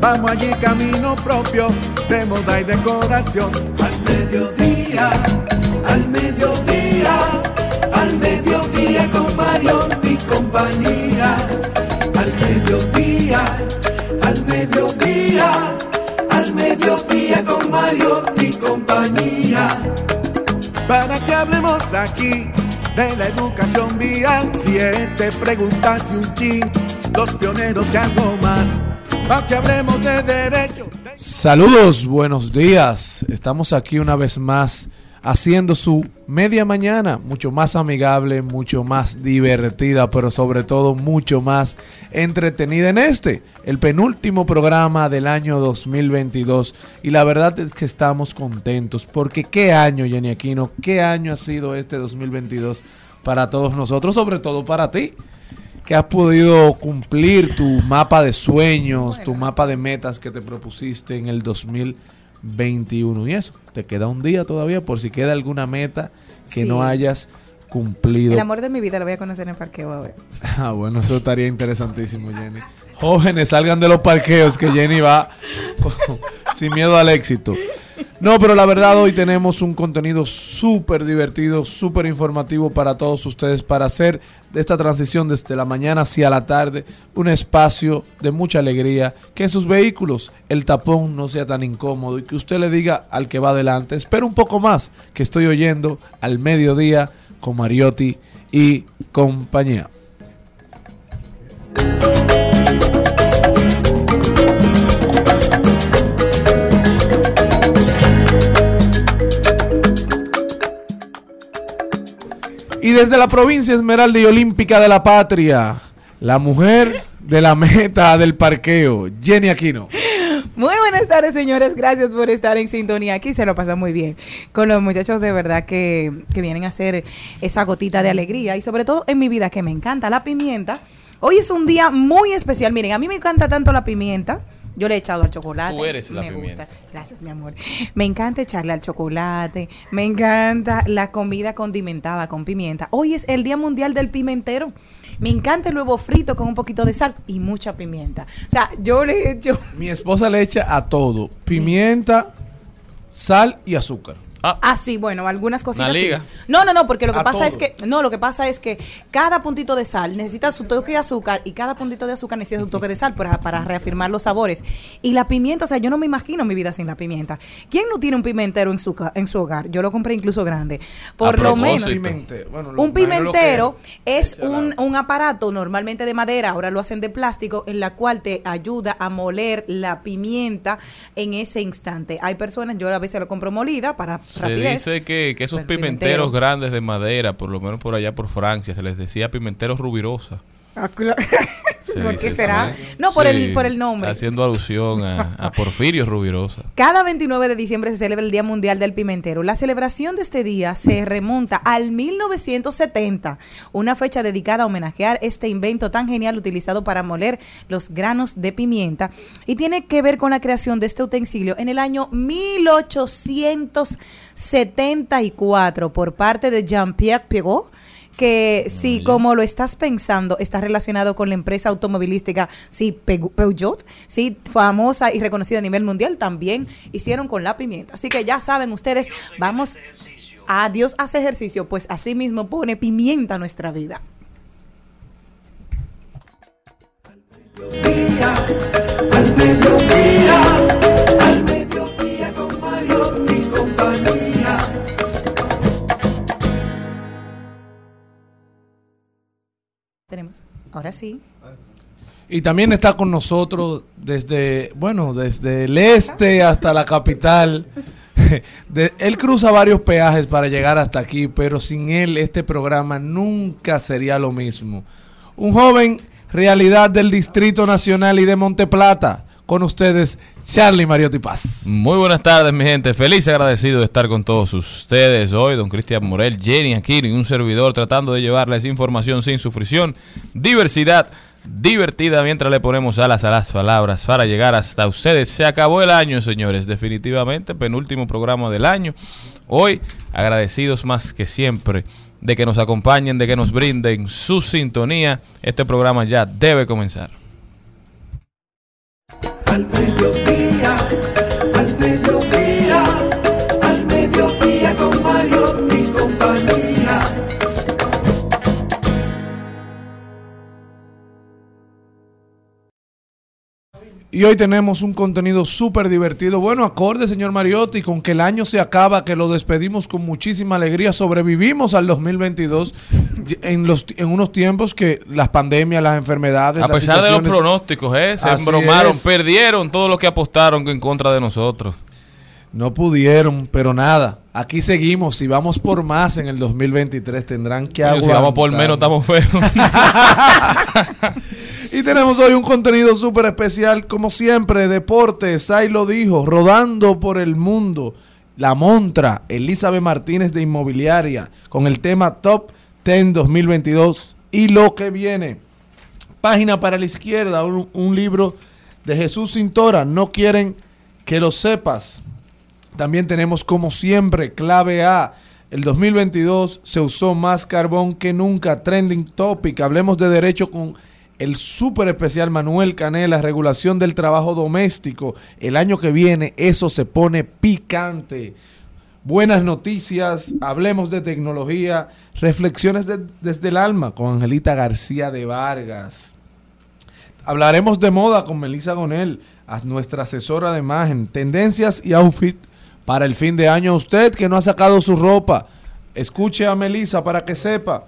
Vamos allí camino propio de moda y decoración. Al mediodía, al mediodía, al mediodía con Mario y compañía. Al mediodía, al mediodía, al mediodía con Mario y compañía para que hablemos aquí de la educación vial. Siete preguntas y un chin, los pioneros y algo más. Saludos, buenos días. Estamos aquí una vez más haciendo su media mañana mucho más amigable, mucho más divertida, pero sobre todo mucho más entretenida en este, el penúltimo programa del año 2022. Y la verdad es que estamos contentos porque qué año, Jenny Aquino, qué año ha sido este 2022 para todos nosotros, sobre todo para ti que has podido cumplir tu mapa de sueños, tu mapa de metas que te propusiste en el 2021. Y eso, te queda un día todavía por si queda alguna meta que Sí. no hayas cumplido. El amor de mi vida lo voy a conocer en parqueo a ver. Ah, bueno, eso estaría interesantísimo, Jenny. Jóvenes, salgan de los parqueos que Jenny va sin miedo al éxito. No, pero la verdad hoy tenemos un contenido súper divertido, súper informativo para todos ustedes para hacer de esta transición desde la mañana hacia la tarde un espacio de mucha alegría, que en sus vehículos el tapón no sea tan incómodo y que usted le diga al que va adelante, espera un poco más, que estoy oyendo al mediodía con Mariotti y compañía. Y desde la provincia Esmeralda y Olímpica de la Patria, la mujer de la meta del parqueo, Jenny Aquino. Muy buenas tardes, señores. Gracias por estar en sintonía. Aquí se lo pasa muy bien con los muchachos de verdad que, que vienen a hacer esa gotita de alegría y sobre todo en mi vida que me encanta la pimienta. Hoy es un día muy especial. Miren, a mí me encanta tanto la pimienta. Yo le he echado al chocolate. Tú eres la me pimienta. gusta. Gracias, mi amor. Me encanta echarle al chocolate. Me encanta la comida condimentada con pimienta. Hoy es el Día Mundial del Pimentero. Me encanta el huevo frito con un poquito de sal y mucha pimienta. O sea, yo le he hecho Mi esposa le echa a todo, pimienta, sal y azúcar. Ah, sí, bueno, algunas cositas. Una sí. No, no, no, porque lo que A pasa todo. es que no, lo que pasa es que cada puntito de sal necesita su toque de azúcar y cada puntito de azúcar necesita su toque de sal para, para reafirmar los sabores. Y la pimienta, o sea, yo no me imagino mi vida sin la pimienta. ¿Quién no tiene un pimentero en su ca- en su hogar? Yo lo compré incluso grande. Por A lo menos Pimente- bueno, lo- un pimentero es la- un, un aparato normalmente de madera, ahora lo hacen de plástico, en la cual te ayuda a moler la pimienta en ese instante. Hay personas, yo a veces lo compro molida para Se rapidez. dice que, que esos pimenteros pimentero. grandes de madera, por lo menos por allá por Francia, se les decía pimenteros rubirosa. Ah. Sí, ¿Por qué sí, será? sí. No, por, el, por el nombre. Haciendo alusión a, a Porfirio Rubirosa. Cada 29 de diciembre se celebra el Día Mundial del Pimentero. La celebración de este día se remonta al 1970, una fecha dedicada a homenajear este invento tan genial utilizado para moler los granos de pimienta y tiene que ver con la creación de este utensilio en el año 1874 por parte de Jean-Pierre Pigot que Oye. como lo estás pensando, está relacionado con la empresa automovilística, sí, Pe- Peugeot, sí, famosa y reconocida a nivel mundial, también hicieron con la pimienta. Así que ya saben ustedes, vamos a Dios hace ejercicio, pues así mismo pone pimienta a nuestra vida. Al mediodía, al Ahora sí. Y también está con nosotros desde, bueno, desde el este hasta la capital. De- él cruza varios peajes para llegar hasta aquí, pero sin él este programa nunca sería lo mismo. Un joven realidad del Distrito Nacional y de Monteplata. Con ustedes, Charlie Mariotti Paz. Muy buenas tardes, mi gente. Feliz y agradecido de estar con todos ustedes hoy. Don Cristian Morel, Jenny Aquino y un servidor tratando de llevarles información sin sufrición, diversidad divertida mientras le ponemos alas a las palabras para llegar hasta ustedes. Se acabó el año, señores. Definitivamente, penúltimo programa del año. Hoy, agradecidos más que siempre de que nos acompañen, de que nos brinden su sintonía. Este programa ya debe comenzar. Y hoy tenemos un contenido súper divertido. Bueno, acorde, señor Mariotti, con que el año se acaba, que lo despedimos con muchísima alegría. Sobrevivimos al 2022 y- en, los, en unos tiempos que las pandemias, las enfermedades. A las pesar de los pronósticos, ¿eh? se embromaron, es. perdieron todo lo que apostaron en contra de nosotros. No pudieron, pero nada. Aquí seguimos y vamos por más en el 2023. Tendrán que Coño, si vamos por aguantar. menos, estamos feos. Y tenemos hoy un contenido súper especial, como siempre, deportes, ahí lo dijo, rodando por el mundo. La Montra, Elizabeth Martínez de Inmobiliaria, con el tema Top 10 2022 y lo que viene. Página para la izquierda, un, un libro de Jesús Cintora, no quieren que lo sepas. También tenemos como siempre clave A. El 2022 se usó más carbón que nunca. Trending topic. Hablemos de derecho con el súper especial Manuel Canela. Regulación del trabajo doméstico. El año que viene eso se pone picante. Buenas noticias. Hablemos de tecnología. Reflexiones de- desde el alma con Angelita García de Vargas. Hablaremos de moda con Melissa Gonel, a nuestra asesora de imagen, tendencias y outfit para el fin de año. Usted que no ha sacado su ropa, escuche a Melissa para que sepa.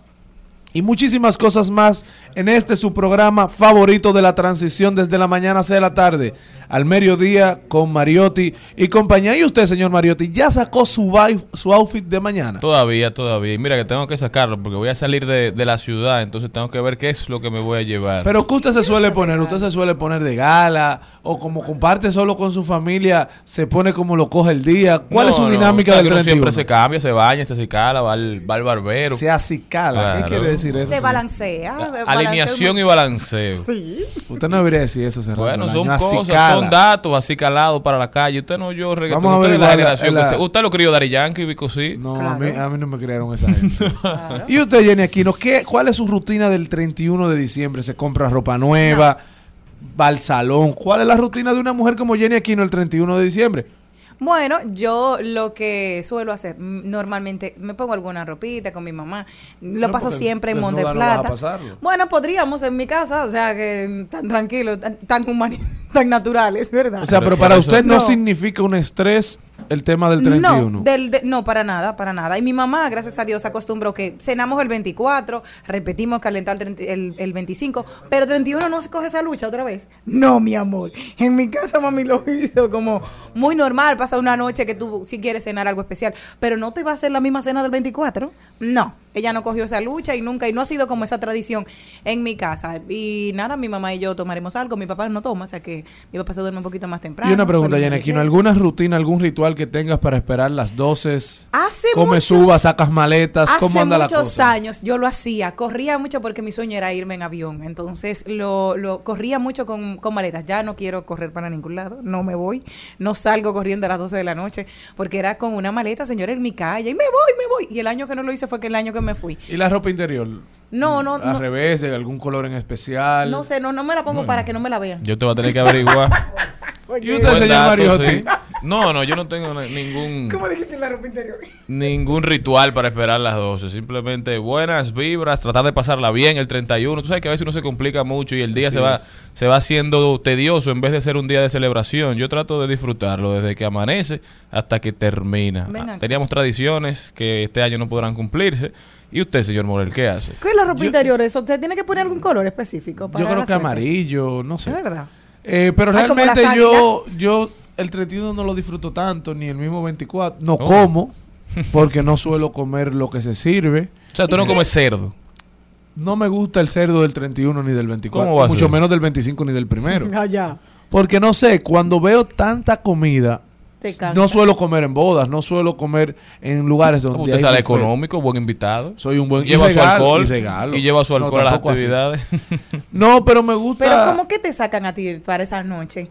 Y muchísimas cosas más en este su programa favorito de la transición desde la mañana hacia la tarde al mediodía con Mariotti y compañía. Y usted, señor Mariotti, ya sacó su, su outfit de mañana. todavía, todavía. Y mira que tengo que sacarlo porque voy a salir de, de la ciudad, entonces tengo que ver qué es lo que me voy a llevar. Pero ¿qué usted se suele poner? ¿Usted se suele poner de gala? ¿O como comparte solo con su familia, se pone como lo coge el día? ¿Cuál No, es su no, dinámica o sea, del que uno 31? siempre se cambia, se baña, se acicala, va al, va al barbero. Se acicala. Claro. ¿Qué quiere decir eso? Se señor? balancea. Alineación y balanceo. Sí. Usted no debería decir eso, Serrano. Bueno, son cosas, acicala. son datos así calados para la calle. Usted no yo reggaetón. Vamos a usted es la generación la- que se- Usted lo crió Dari Yankee, Vico sí. No, Claro. a, mí, a mí no me crearon esa gente. ¿Y usted, Jenny Aquino, qué, cuál es su rutina del 31 de diciembre? ¿Se compra ropa nueva? ¿Va al salón? ¿Cuál es la rutina de una mujer como Jenny Aquino el 31 de diciembre? Bueno, yo lo que suelo hacer, mm, normalmente me pongo alguna ropita con mi mamá. Lo No, paso siempre en Monte no vas a Plata. pasarlo. bueno, podríamos en mi casa, o sea, que tan tranquilo, tan, tan humani- tan naturales, ¿verdad? O sea, Pero para usted no, No. significa un estrés el tema del 31. No, del, de- no, para nada, para nada. Y mi mamá, gracias a Dios, acostumbró que cenamos el 24, repetimos calentar el, 30 el, el 25, pero 31 no se coge esa lucha otra vez. No, mi amor. En mi casa mami lo hizo como muy normal. Pasa una noche que tú si quieres cenar algo especial, pero no te va a hacer la misma cena del 24. No. Ella no cogió esa lucha y nunca, y no ha sido como esa tradición en mi casa. Y nada, mi mamá y yo tomaremos algo. Mi papá no toma, o sea que mi papá se duerme un poquito más temprano. Y una pregunta, día. ¿alguna rutina, algún ritual que tengas para esperar las 12? Hace Comes muchos- uvas, sacas maletas, ¿cómo Hace anda la muchos cosa? años yo lo hacía, corría mucho porque mi sueño era irme en avión, entonces lo, lo corría mucho con, con maletas, ya no quiero correr para ningún lado, no me voy, no salgo corriendo a las 12 de la noche, porque era con una maleta, señor, en mi calle, y me voy, me voy, y el año que no lo hice fue que el año que me fui. ¿Y la ropa interior? No, no, Al no, revés, de algún color en especial. no sé, no, no me la pongo para que no me la vean. Yo te voy a tener que averiguar. ¿Y usted, señor Mariotti? sí. No, no, yo no tengo ningún dijiste la ropa interior? ningún ritual para esperar las 12. Simplemente buenas vibras, tratar de pasarla bien el 31. Tú sabes que a veces uno se complica mucho y el día Así se va, es. se va haciendo tedioso en vez de ser un día de celebración. Yo trato de disfrutarlo desde que amanece hasta que termina. Ah. Teníamos tradiciones que este año no podrán cumplirse. ¿Y usted, señor Morel, qué hace? ¿Qué es la ropa Yo- interior? Eso, ¿Usted tiene que poner algún color específico? para Yo creo que suerte? amarillo, no sé. ¿Es verdad? Eh, pero Ah, realmente yo, yo el 31 no lo disfruto tanto, ni el mismo 24. No Oh. como, porque no suelo comer lo que se sirve. O sea, tú no comes cerdo. No me gusta el cerdo del 31 ni del 24. ¿Cómo va a mucho menos del 25 ni del primero. Ah, ya. Porque no sé, cuando veo tanta comida. No suelo comer en bodas, no suelo comer en lugares donde Usted hay sale buffet. económico, buen invitado. Soy un buen lleva y su regalo- alcohol y regalo. y lleva su No, alcohol a las así. actividades. No, pero me gusta. Pero ¿cómo que te sacan a ti para esa noche?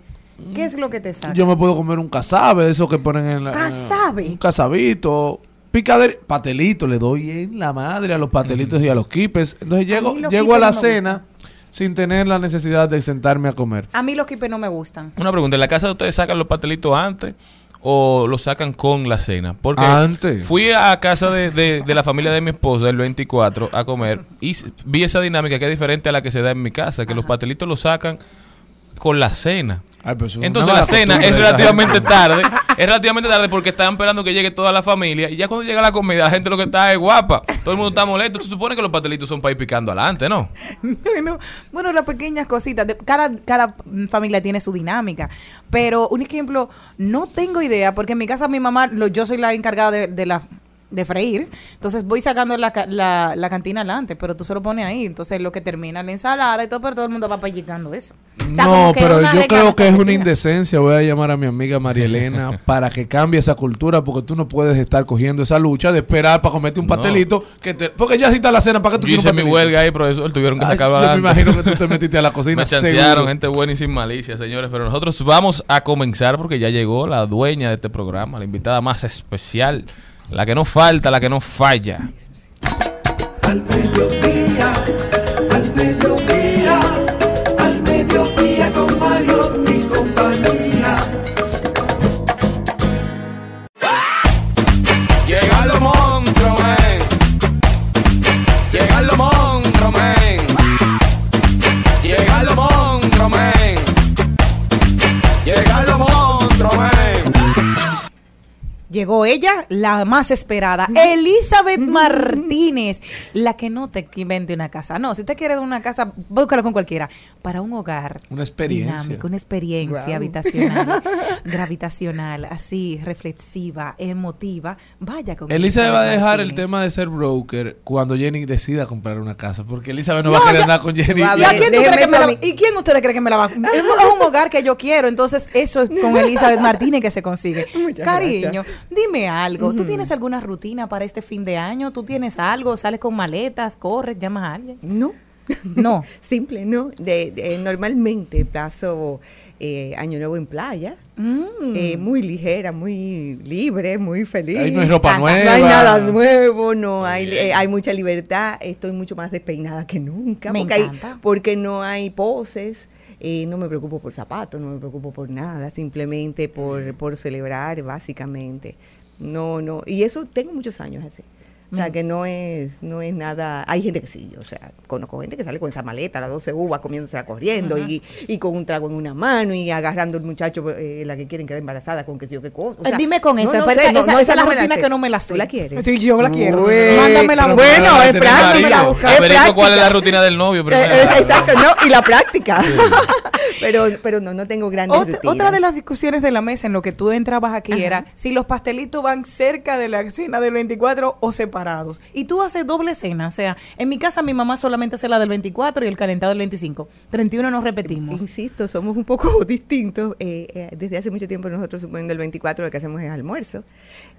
¿Qué es lo que te sacan? Yo me puedo comer un casabe, de esos que ponen en la. ¿Casabe? Un casabito. Picadero, patelito, le doy en la madre a los patelitos y a los quipes. Entonces llego, los llego a la no cena sin tener la necesidad de sentarme a comer. A mí los quipes no me gustan. Una pregunta, ¿en la casa de ustedes sacan los pastelitos antes o los sacan con la cena? Porque Antes. fui a casa de, de- de la familia de mi esposa el 24 a comer y vi esa dinámica que es diferente a la que se da en mi casa, que los pastelitos los sacan con la cena. Ay, pero Entonces la cena es relativamente tarde, es relativamente tarde porque están esperando que llegue toda la familia y ya cuando llega la comida la gente lo que está es guapa, todo el mundo está molesto, se supone que los pastelitos son para ir picando adelante, ¿no? bueno, bueno, las pequeñas cositas. de- cada, cada familia tiene su dinámica. Pero un ejemplo, no tengo idea, porque en mi casa mi mamá, lo, yo soy la encargada de, de la de freír, entonces voy sacando la, la, la cantina adelante, pero tú se lo pones ahí, entonces lo que termina la ensalada y todo, pero todo el mundo va pellicando eso. O sea, no, que pero yo creo que es una indecencia. Voy a llamar a mi amiga María Elena para que cambie esa cultura, porque tú no puedes estar cogiendo esa lucha de esperar para comerte un No. pastelito. Que te, porque ya está la cena, ¿para qué tú Yo hice mi huelga ahí, profesor, tuvieron que Ay, sacarlo yo me imagino que tú te metiste a la cocina. Me chancearon, gente buena y sin malicia, señores. Pero nosotros vamos a comenzar porque ya llegó la dueña de este programa, la invitada más especial, la que no falta, la que no falla. Llegó ella, la más esperada, Elizabeth Martínez, la que no te invente una casa. No, si usted quiere una casa, búscalo con cualquiera. Para un hogar. Una experiencia. Dinámico, una experiencia habitacional, gravitacional, así, reflexiva, emotiva. Vaya con Elizabeth va a dejar el tema de ser broker cuando Jenny decida comprar una casa, porque Elizabeth no, No, va a querer andar con Jenny. ¿Y, a quién que me la- eso a mí. ¿Y quién ustedes creen que me la va a Es un hogar que yo quiero, entonces eso es con Elizabeth Martínez que se consigue. Muchas Cariño, gracias. Dime algo. ¿Tú tienes alguna rutina para este fin de año? ¿Tú tienes algo? ¿Sales con maletas? ¿Corres? ¿Llamas a alguien? No. No. Simple, no. De, de- normalmente paso eh, Año Nuevo en playa. Mm. eh, muy ligera, muy libre, muy feliz. Ahí no hay ropa No hay nueva. nada nuevo, no hay, eh, hay mucha libertad. Estoy mucho más despeinada que nunca. Me porque, hay- encanta. porque no hay poses. Eh, no me preocupo por zapatos, no me preocupo por nada, simplemente por, por celebrar, básicamente. No, no. Y eso tengo muchos años así. O sea, que no es, no es nada. Hay gente que sí, o sea, conozco gente que sale con esa maleta, las 12 uvas, comiéndose corriendo y, y con un trago en una mano y agarrando al muchacho, eh, la que quieren quedar embarazada con que sé yo qué cosa. O sea, Eh, Dime con eso. no esa, no, esa- no, esa es la no me rutina que no me la sé. ¿Tú la quieres? Sí, yo la quiero. Bueno, Mándamela a pero buscar. Bueno, es práctica. a Es Averigua cuál es la práctica. rutina del novio Eh, es- exacto, no, y la práctica. pero, pero no, no tengo grandes Otra, rutinas. otra de las discusiones de la mesa en lo que tú entrabas aquí era si los pastelitos van cerca de la cena del 24 o separados. Y tú haces doble cena. O sea, en mi casa mi mamá solamente hace la del 24 y el calentado del 25. 31 nos repetimos. Insisto, somos un poco distintos. Eh, eh, desde hace mucho tiempo nosotros, suponiendo el 24, lo que hacemos es almuerzo.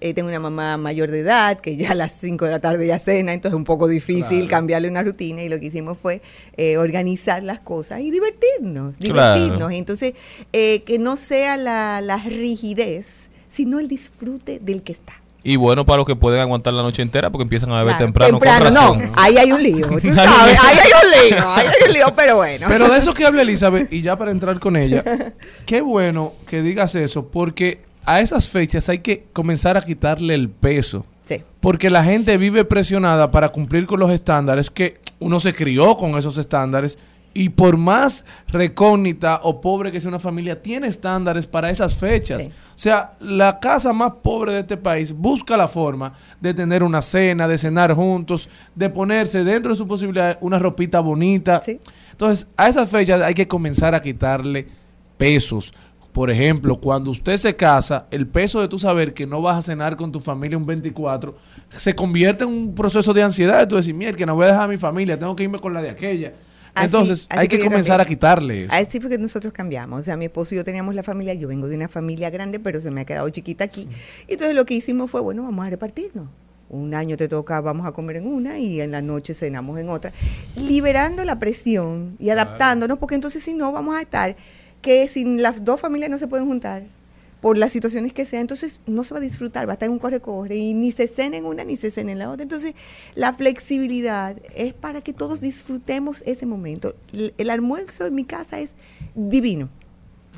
Eh, tengo una mamá mayor de edad que ya a las 5 de la tarde ya cena, entonces es un poco difícil cambiarle una rutina y lo que hicimos fue eh, organizar las cosas y divertirnos, Claro. divertirnos. Entonces, eh, que no sea la, la rigidez, sino el disfrute del que está. Y bueno para los que pueden aguantar la noche entera porque empiezan a beber Claro, temprano, con no, ahí hay un lío, tú sabes, lío. ahí hay un lío, ahí hay un lío, pero bueno. Pero de eso que habla Elizabeth, y ya para entrar con ella, qué bueno que digas eso, porque a esas fechas hay que comenzar a quitarle el peso. Sí. Porque la gente vive presionada para cumplir con los estándares que uno se crió con esos estándares y por más recógnita o pobre que sea una familia, tiene estándares para esas fechas. Sí. O sea, la casa más pobre de este país busca la forma de tener una cena, de cenar juntos, de ponerse dentro de su posibilidad una ropita bonita. Sí. Entonces, a esas fechas hay que comenzar a quitarle pesos. Por ejemplo, cuando usted se casa, el peso de tu saber que no vas a cenar con tu familia un 24 se convierte en un proceso de ansiedad. Tú decir, mierda, que no voy a dejar a mi familia, tengo que irme con la de aquella. Así- Entonces, así hay que comenzar a también. quitarle eso. Así fue que nosotros cambiamos. O sea, mi esposo y yo teníamos la familia, yo vengo de una familia grande, pero se me ha quedado chiquita aquí. Y entonces lo que hicimos fue, bueno, vamos a repartirnos. Un año te toca, vamos a comer en una y en la noche cenamos en otra. Liberando la presión y adaptándonos, porque entonces si no, vamos a estar que si las dos familias no se pueden juntar por las situaciones que sean, entonces no se va a disfrutar, va a estar en un corre-corre y ni se cena en una ni se cena en la otra. Entonces, la flexibilidad es para que todos disfrutemos ese momento. El, el almuerzo en mi casa es divino,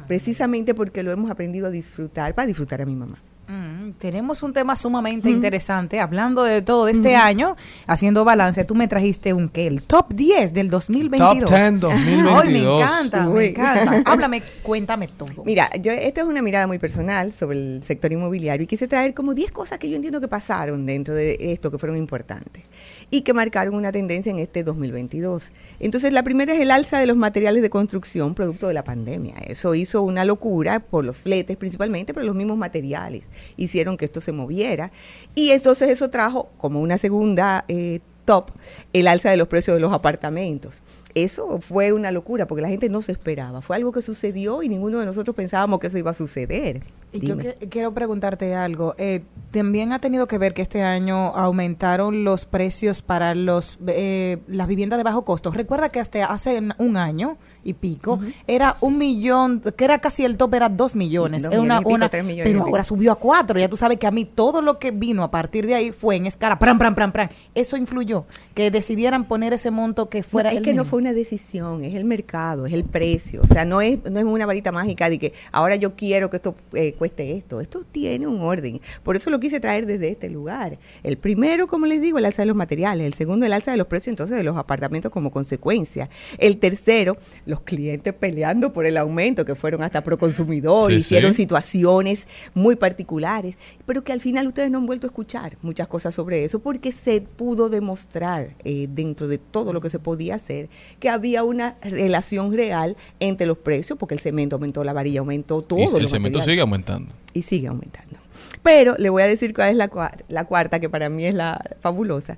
precisamente porque lo hemos aprendido a disfrutar, para disfrutar a mi mamá. Mm, tenemos un tema sumamente interesante, hablando de todo de este año, haciendo balance. Tú me trajiste un que el top 10 del 2022. Top 10 2022. Ay, me encanta, me encanta. Háblame, cuéntame todo. Mira, yo esta es una mirada muy personal sobre el sector inmobiliario y quise traer como 10 cosas que yo entiendo que pasaron dentro de esto, que fueron importantes y que marcaron una tendencia en este 2022. Entonces, la primera es el alza de los materiales de construcción producto de la pandemia. Eso hizo una locura por los fletes principalmente, pero los mismos materiales hicieron que esto se moviera. Y entonces eso trajo como una segunda eh, top el alza de los precios de los apartamentos. Eso fue una locura porque la gente no se esperaba. Fue algo que sucedió y ninguno de nosotros pensábamos que eso iba a suceder. Y yo Dime. que- quiero preguntarte algo. Eh, También ha tenido que ver que este año aumentaron los precios para los eh, las viviendas de bajo costo. Recuerda que hasta hace un año y pico era un millón, que era casi el top, era dos millones. Dos una, pico, una- tres millones pero ahora subió a cuatro. Ya tú sabes que a mí todo lo que vino a partir de ahí fue en escala. Pran, pran, pran, pran. Eso influyó. Que decidieran poner ese monto que fuera No, es el que no fue una decisión, es el mercado, es el precio. O sea, no es, no es una varita mágica de que ahora yo quiero que esto eh, cueste esto. Esto tiene un orden. Por eso lo quise traer desde este lugar. El primero, como les digo, el alza de los materiales. El segundo, el alza de los precios entonces de los apartamentos como consecuencia. El tercero, los clientes peleando por el aumento, que fueron hasta pro consumidor, Sí, hicieron sí. situaciones muy particulares, pero que al final ustedes no han vuelto a escuchar muchas cosas sobre eso, porque se pudo demostrar eh, dentro de todo lo que se podía hacer que había una relación real entre los precios, porque el cemento aumentó, la varilla aumentó, todo. Y el los cemento materiales. sigue aumentando. Y sigue aumentando. Pero le voy a decir cuál es la, cua- la cuarta, que para mí es la fabulosa.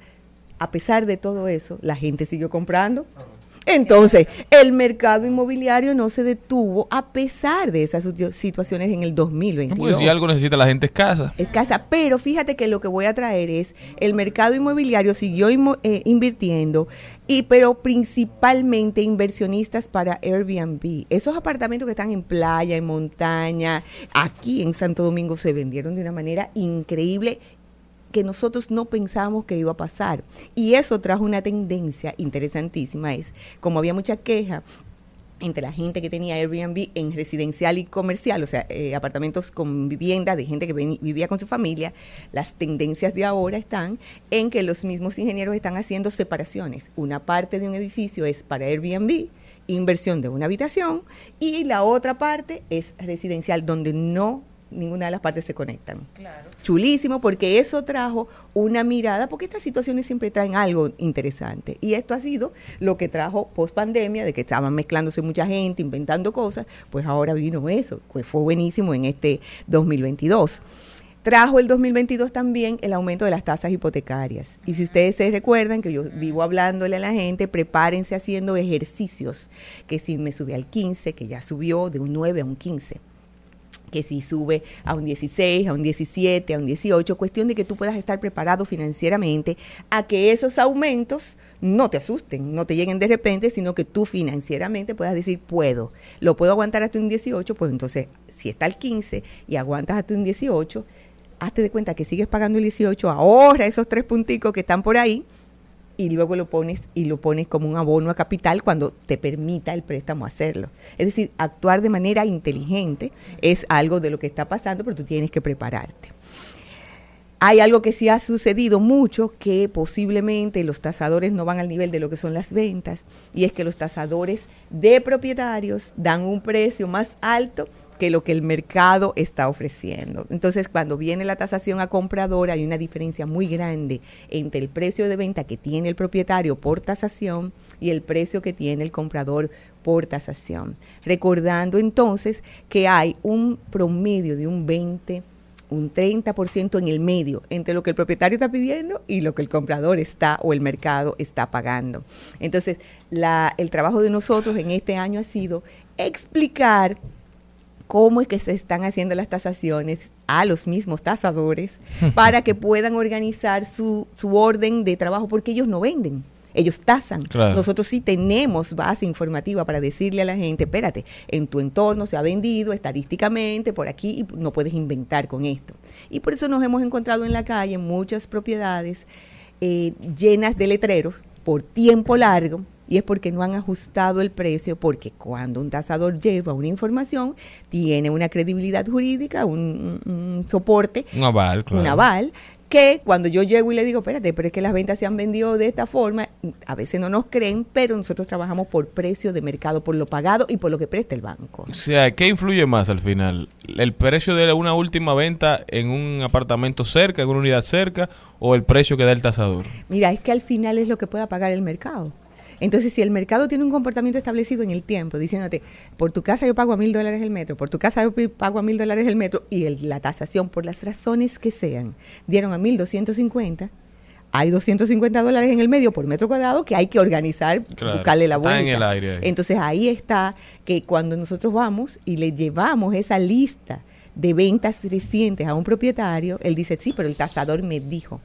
A pesar de todo eso, la gente siguió comprando. Entonces, el mercado inmobiliario no se detuvo a pesar de esas situ- situaciones en el No, 2022 porque si algo necesita la gente es casa. escasa, pero fíjate que lo que voy a traer es el mercado inmobiliario siguió inmo- eh, invirtiendo y pero principalmente inversionistas para Airbnb. Esos apartamentos que están en playa, en montaña, aquí en Santo Domingo se vendieron de una manera increíble que nosotros no pensábamos que iba a pasar. Y eso trajo una tendencia interesantísima, es como había mucha queja entre la gente que tenía Airbnb en residencial y comercial, o sea, eh, apartamentos con vivienda de gente que vivía con su familia, las tendencias de ahora están en que los mismos ingenieros están haciendo separaciones. Una parte de un edificio es para Airbnb, inversión de una habitación, y la otra parte es residencial, donde no ninguna de las partes se conectan. Chulísimo porque eso trajo una mirada, porque estas situaciones siempre traen algo interesante. Y esto ha sido lo que trajo post pandemia, de que estaban mezclándose mucha gente, inventando cosas, pues ahora vino eso, pues fue buenísimo en este 2022 trajo el 2022 también el aumento de las tasas hipotecarias. Y si ustedes se recuerdan que yo vivo hablándole a la gente, prepárense haciendo ejercicios, que si me sube al 15, que ya subió de un 9 a un 15 que si sube a un 16, a un 17, a un 18, cuestión de que tú puedas estar preparado financieramente a que esos aumentos no te asusten, no te lleguen de repente, sino que tú financieramente puedas decir, puedo, lo puedo aguantar hasta un 18, pues entonces si está al 15 y aguantas hasta un 18, hazte de cuenta que sigues pagando el 18, ahorra esos tres punticos que están por ahí y luego lo pones y lo pones como un abono a capital cuando te permita el préstamo hacerlo. Es decir, actuar de manera inteligente es algo de lo que está pasando, pero tú tienes que prepararte. Hay algo que sí ha sucedido mucho, que posiblemente los tasadores no van al nivel de lo que son las ventas, y es que los tasadores de propietarios dan un precio más alto que lo que el mercado está ofreciendo. Entonces, cuando viene la tasación a comprador, hay una diferencia muy grande entre el precio de venta que tiene el propietario por tasación y el precio que tiene el comprador por tasación. Recordando entonces que hay un promedio de un 20 un 30% en el medio entre lo que el propietario está pidiendo y lo que el comprador está o el mercado está pagando. Entonces, el trabajo de nosotros en este año ha sido explicar cómo es que se están haciendo las tasaciones a los mismos tasadores para que puedan organizar su, su orden de trabajo porque ellos no venden. Ellos tasan. Nosotros sí tenemos base informativa para decirle a la gente, espérate, en tu entorno se ha vendido estadísticamente por aquí y no puedes inventar con esto. Y por eso nos hemos encontrado en la calle muchas propiedades eh, llenas de letreros por tiempo largo y es porque no han ajustado el precio, porque cuando un tasador lleva una información, tiene una credibilidad jurídica, un, soporte, un aval, un aval, que cuando yo llego y le digo, espérate, pero es que las ventas se han vendido de esta forma, a veces no nos creen, pero nosotros trabajamos por precio de mercado, por lo pagado y por lo que presta el banco. O sea, ¿qué influye más al final? ¿El precio de una última venta en un apartamento cerca, en una unidad cerca, o el precio que da el tasador? Mira, es que al final es lo que pueda pagar el mercado. Entonces, si el mercado tiene un comportamiento establecido en el tiempo, diciéndote, por tu casa yo pago a mil dólares el metro, por tu casa yo pago a mil dólares el metro, y la tasación, por las razones que sean, dieron a mil doscientos cincuenta, hay 250 dólares en el medio por metro cuadrado que hay que organizar, buscarle la vuelta. en el aire. Entonces ahí está que cuando nosotros vamos y le llevamos esa lista de ventas recientes a un propietario, él dice, sí, pero el tasador me dijo.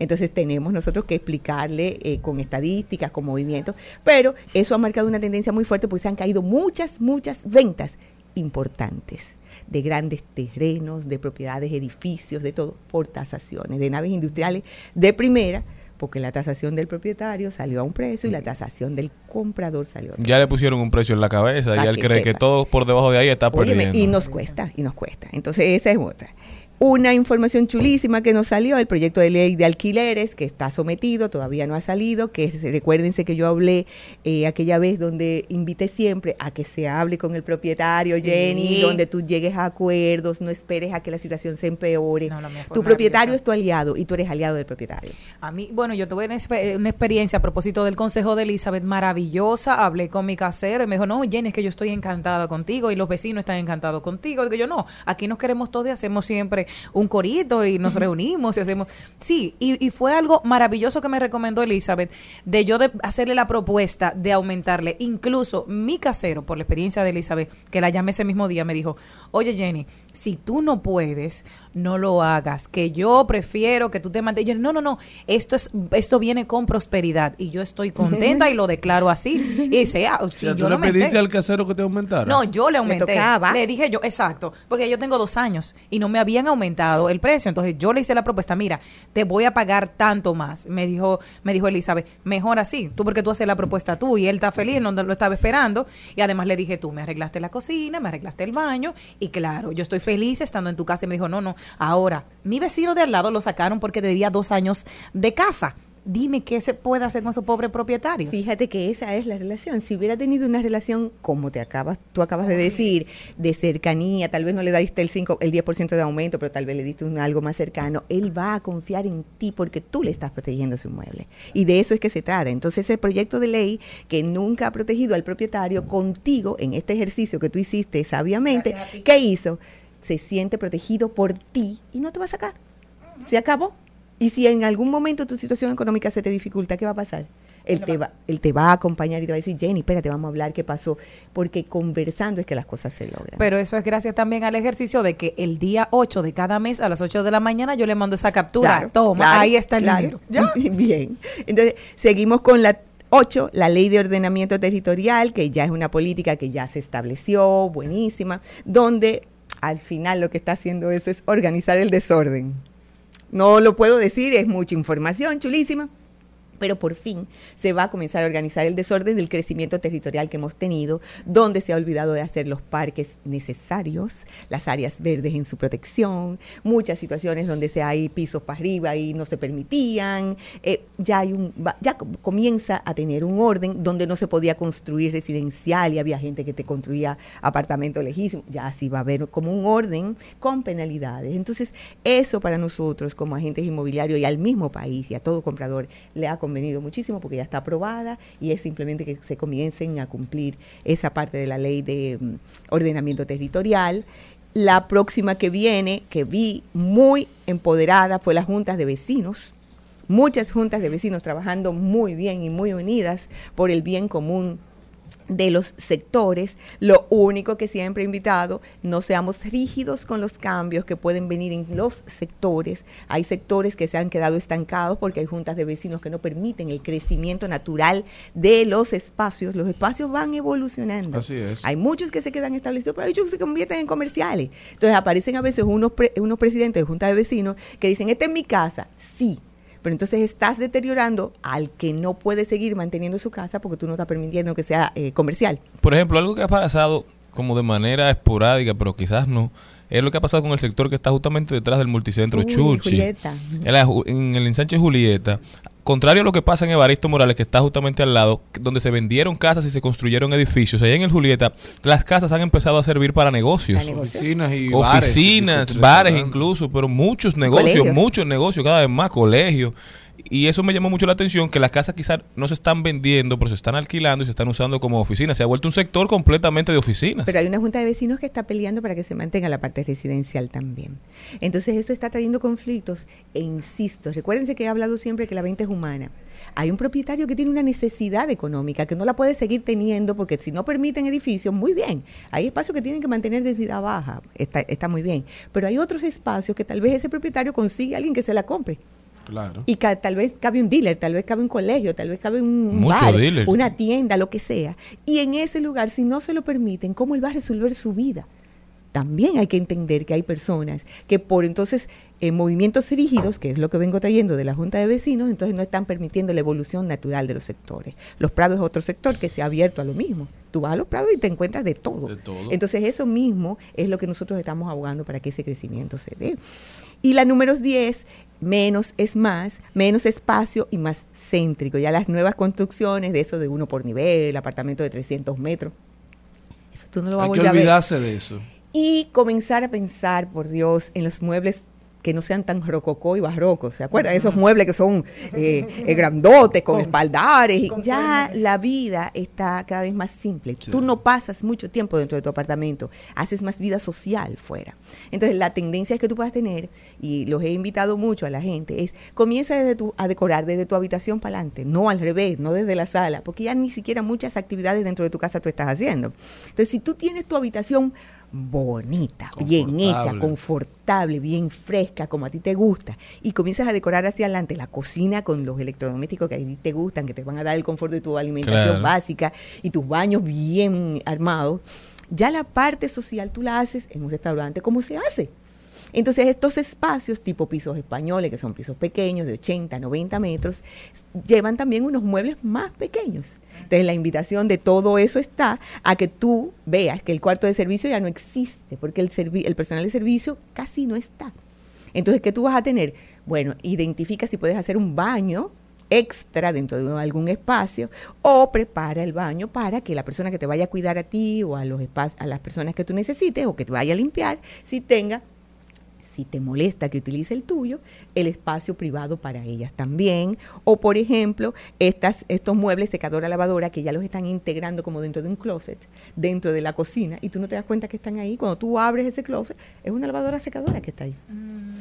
Entonces tenemos nosotros que explicarle eh, con estadísticas, con movimientos, pero eso ha marcado una tendencia muy fuerte porque se han caído muchas, muchas ventas importantes de grandes terrenos, de propiedades, edificios, de todo, por tasaciones, de naves industriales de primera, porque la tasación del propietario salió a un precio y la tasación del comprador salió a otro Ya le pusieron un precio en la cabeza y él cree que todo por debajo de ahí está perdiendo. Y nos cuesta, y nos cuesta. Entonces esa es otra una información chulísima que nos salió, el proyecto de ley de alquileres que está sometido, todavía no ha salido, que recuérdense que yo hablé eh, aquella vez donde invité siempre a que se hable con el propietario, Jenny, donde tú llegues a acuerdos, no esperes a que la situación se empeore. tu propietario es tu aliado y tú eres aliado del propietario. A mí, bueno, yo tuve una, experiencia a propósito del consejo de Elizabeth maravillosa, hablé con mi casero y me dijo, no, Jenny, es que yo estoy encantada contigo y los vecinos están encantados contigo. Digo yo, no, aquí nos queremos todos y hacemos siempre un corito y nos reunimos y hacemos... Sí, y, fue algo maravilloso que me recomendó Elizabeth, de yo de hacerle la propuesta de aumentarle. Incluso mi casero, por la experiencia de Elizabeth, que la llamé ese mismo día, me dijo, oye Jenny, si tú no puedes, no lo hagas, que yo prefiero que tú te mantengas. No, no, no, esto es esto viene con prosperidad y yo estoy contenta y lo declaro así. Y dice, ah, yo ¿tú le pediste al casero que te aumentara? No, yo le aumenté. Le, dije yo, exacto, porque yo tengo dos años y no me habían aumentado el precio, entonces yo le hice la propuesta, mira, te voy a pagar tanto más. Me dijo, me dijo Elizabeth, mejor así, tú porque tú haces la propuesta tú y él está feliz, no lo estaba esperando y además le dije, tú me arreglaste la cocina, me arreglaste el baño y claro, yo estoy feliz estando en tu casa y me dijo, no, no, Ahora, mi vecino de al lado lo sacaron porque debía dos años de casa dime qué se puede hacer con esos pobres propietarios. Fíjate que esa es la relación. Si hubiera tenido una relación, como te acabas, tú acabas de decir, de cercanía, tal vez no le diste el 5, el 10% de aumento, pero tal vez le diste un algo más cercano, él va a confiar en ti porque tú le estás protegiendo su inmueble. Y de eso es que se trata. Entonces, ese proyecto de ley que nunca ha protegido al propietario contigo en este ejercicio que tú hiciste sabiamente, ¿qué hizo? Se siente protegido por ti y no te va a sacar. Se acabó. Y si en algún momento tu situación económica se te dificulta, ¿qué va a pasar? Él te, va, él te va a acompañar y te va a decir, Jenny, espérate, vamos a hablar qué pasó. Porque conversando es que las cosas se logran. Pero eso es gracias también al ejercicio de que el día 8 de cada mes a las 8 de la mañana yo le mando esa captura. Claro, Toma, claro, ahí está el claro. dinero. ¿Ya? Bien. Entonces, seguimos con la 8, la ley de ordenamiento territorial, que ya es una política que ya se estableció, buenísima, donde al final lo que está haciendo eso es organizar el desorden. No lo puedo decir, es mucha información, chulísima. Pero por fin se va a comenzar a organizar el desorden del crecimiento territorial que hemos tenido, donde se ha olvidado de hacer los parques necesarios, las áreas verdes en su protección, muchas situaciones donde se hay pisos para arriba y no se permitían. eh, ya hay un, ya com- comienza a tener un orden donde no se podía construir residencial y había gente que te construía apartamentos lejísimos. Ya así va a haber como un orden con penalidades. Entonces, eso para nosotros como agentes inmobiliarios y al mismo país y a todo comprador le ha convenido muchísimo porque ya está aprobada y es simplemente que se comiencen a cumplir esa parte de la ley de mm, ordenamiento territorial. La próxima que viene, que vi muy empoderada, fue las juntas de vecinos. Muchas juntas de vecinos trabajando muy bien y muy unidas por el bien común de los sectores. Lo único que siempre he invitado, no seamos rígidos con los cambios que pueden venir en los sectores. Hay sectores que se han quedado estancados porque hay juntas de vecinos que no permiten el crecimiento natural de los espacios. Los espacios van evolucionando. Así es. Hay muchos que se quedan establecidos, pero hay muchos que se convierten en comerciales. Entonces aparecen a veces unos, pre- unos presidentes de junta de vecinos que dicen, esta es mi casa. Sí. Pero entonces estás deteriorando al que no puede seguir manteniendo su casa porque tú no estás permitiendo que sea eh, comercial. Por ejemplo, algo que ha pasado como de manera esporádica, pero quizás no, es lo que ha pasado con el sector que está justamente detrás del multicentro Uy, Churchi. Julieta. En, la en el ensanche Julieta. Contrario a lo que pasa en Evaristo Morales, que está justamente al lado, donde se vendieron casas y se construyeron edificios. Allá en el Julieta, las casas han empezado a servir para negocios. Oficinas y bares. Oficinas, y bares incluso, pero muchos negocios, Colegios. muchos negocios, cada vez más colegios. Y eso me llamó mucho la atención, que las casas quizás no se están vendiendo, pero se están alquilando y se están usando como oficinas. Se ha vuelto un sector completamente de oficinas. Pero hay una junta de vecinos que está peleando para que se mantenga la parte residencial también. Entonces eso está trayendo conflictos. E insisto, recuérdense que he hablado siempre que la venta es humana. Hay un propietario que tiene una necesidad económica que no la puede seguir teniendo porque si no permiten edificios, muy bien. Hay espacios que tienen que mantener densidad baja, está, está muy bien. Pero hay otros espacios que tal vez ese propietario consigue a alguien que se la compre. Claro. Y tal vez cabe un dealer, tal vez cabe un colegio, tal vez cabe un bar, una tienda, lo que sea. Y en ese lugar, si no se lo permiten, ¿cómo él va a resolver su vida? También hay que entender que hay personas que por entonces en movimientos rígidos, que es lo que vengo trayendo de la Junta de Vecinos, entonces no están permitiendo la evolución natural de los sectores. Los prados es otro sector que se ha abierto a lo mismo. Tú vas a los prados y te encuentras de todo. De todo. Entonces eso mismo es lo que nosotros estamos abogando para que ese crecimiento se dé. Y la número 10, menos es más, menos espacio y más céntrico. Ya las nuevas construcciones de eso de uno por nivel, apartamento de 300 metros, eso tú no lo vas a que volver a ver. olvidarse de eso. Y comenzar a pensar, por Dios, en los muebles que no sean tan rococó y barrocos. ¿Se acuerdan? Esos muebles que son eh, eh, grandotes, con, espaldares. y ya la vida está cada vez más simple. Sí. Tú no pasas mucho tiempo dentro de tu apartamento, haces más vida social fuera. Entonces, la tendencia que tú puedas tener, y los he invitado mucho a la gente, es comienza desde tu, a decorar desde tu habitación para adelante, no al revés, no desde la sala, porque ya ni siquiera muchas actividades dentro de tu casa tú estás haciendo. Entonces, si tú tienes tu habitación bonita, bien hecha, Confortable. bien fresca, como a ti te gusta, y comienzas a decorar hacia adelante la cocina con los electrodomésticos que a ti te gustan, que te van a dar el confort de tu alimentación Claro. básica y tus baños bien armados, ya la parte social tú la haces en un restaurante como se hace. Entonces estos espacios tipo pisos españoles, que son pisos pequeños de 80, 90 metros, llevan también unos muebles más pequeños. Entonces la invitación de todo eso está a que tú veas que el cuarto de servicio ya no existe, porque el, el personal de servicio casi no está. Entonces, ¿qué tú vas a tener? Bueno, identifica si puedes hacer un baño extra dentro de algún espacio o prepara el baño para que la persona que te vaya a cuidar a ti o a los a las personas que tú necesites o que te vaya a limpiar, si tenga si te molesta que utilice el tuyo, el espacio privado para ellas también. O, por ejemplo, estas, estos muebles secadora lavadora que ya los están integrando como dentro de un closet, dentro de la cocina, y tú no te das cuenta que están ahí. Cuando tú abres ese closet, es una lavadora secadora que está ahí.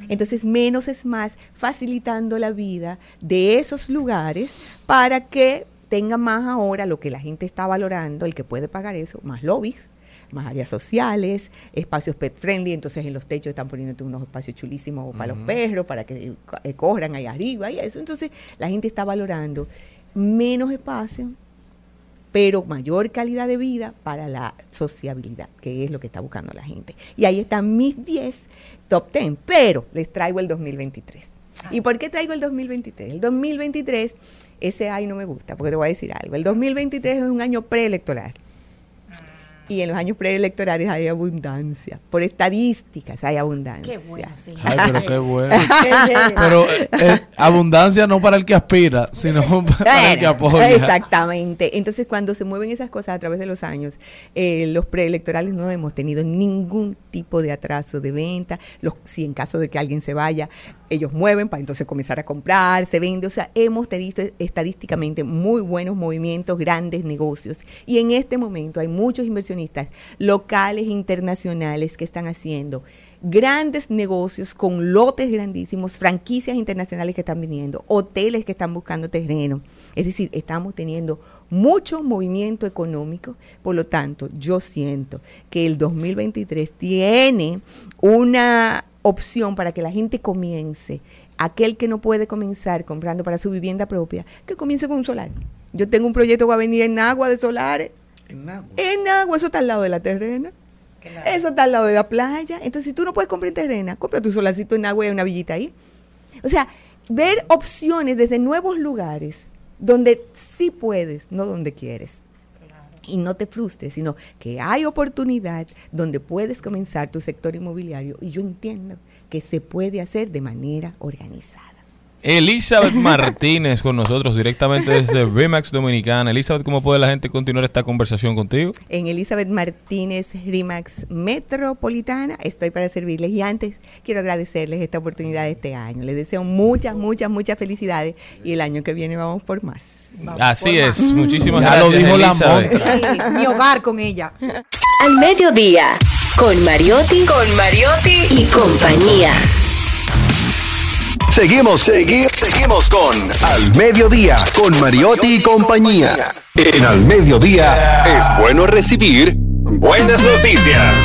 Entonces, menos es más, facilitando la vida de esos lugares para que tenga más ahora lo que la gente está valorando, el que puede pagar eso, más lobbies más áreas sociales, espacios pet friendly, entonces en los techos están poniéndote unos espacios chulísimos para los perros, para que eh, corran ahí arriba y eso. Entonces la gente está valorando menos espacio, pero mayor calidad de vida para la sociabilidad, que es lo que está buscando la gente. Y ahí están mis 10 top 10, pero les traigo el 2023. ¿Y por qué traigo el 2023? El 2023, ese ay no me gusta, porque te voy a decir algo. El 2023 es un año preelectoral. Y en los años preelectorales hay abundancia. Por estadísticas hay abundancia. Qué bueno, señor. Ay, pero qué bueno. Pero eh, abundancia no para el que aspira, sino para el que apoya. Exactamente. Entonces, cuando se mueven esas cosas a través de los años, eh, los preelectorales no hemos tenido ningún tipo de atraso de venta. Los, si en caso de que alguien se vaya, ellos mueven para entonces comenzar a comprar, se vende. O sea, hemos tenido estadísticamente muy buenos movimientos, grandes negocios. Y en este momento hay muchos inversionistas locales e internacionales que están haciendo grandes negocios con lotes grandísimos, franquicias internacionales que están viniendo, hoteles que están buscando terreno. Es decir, estamos teniendo mucho movimiento económico, por lo tanto, yo siento que el 2023 tiene una opción para que la gente comience, aquel que no puede comenzar comprando para su vivienda propia, que comience con un solar. Yo tengo un proyecto que va a venir en agua de solares. En agua, eso está al lado de la terrena. Eso está al lado de la playa. Entonces, si tú no puedes comprar en terrena, compra tu solarcito en agua y una villita ahí. O sea, ver opciones desde nuevos lugares donde sí puedes, no donde quieres. Y no te frustres, sino que hay oportunidad donde puedes comenzar tu sector inmobiliario y yo entiendo que se puede hacer de manera organizada. Elizabeth Martínez con nosotros directamente desde Remax Dominicana. Elizabeth, ¿cómo puede la gente continuar esta conversación contigo? En Elizabeth Martínez Rimax Metropolitana estoy para servirles y antes quiero agradecerles esta oportunidad de este año. Les deseo muchas, muchas, muchas felicidades y el año que viene vamos por más. Así es, muchísimas Ya gracias. lo dijo la Elizabeth. Sí, mi hogar con ella. Al mediodía, con Mariotti, con Mariotti y compañía. Seguimos, segui- seguimos con Al Mediodía, con Mariotti y compañía. En Al Mediodía es bueno recibir buenas noticias.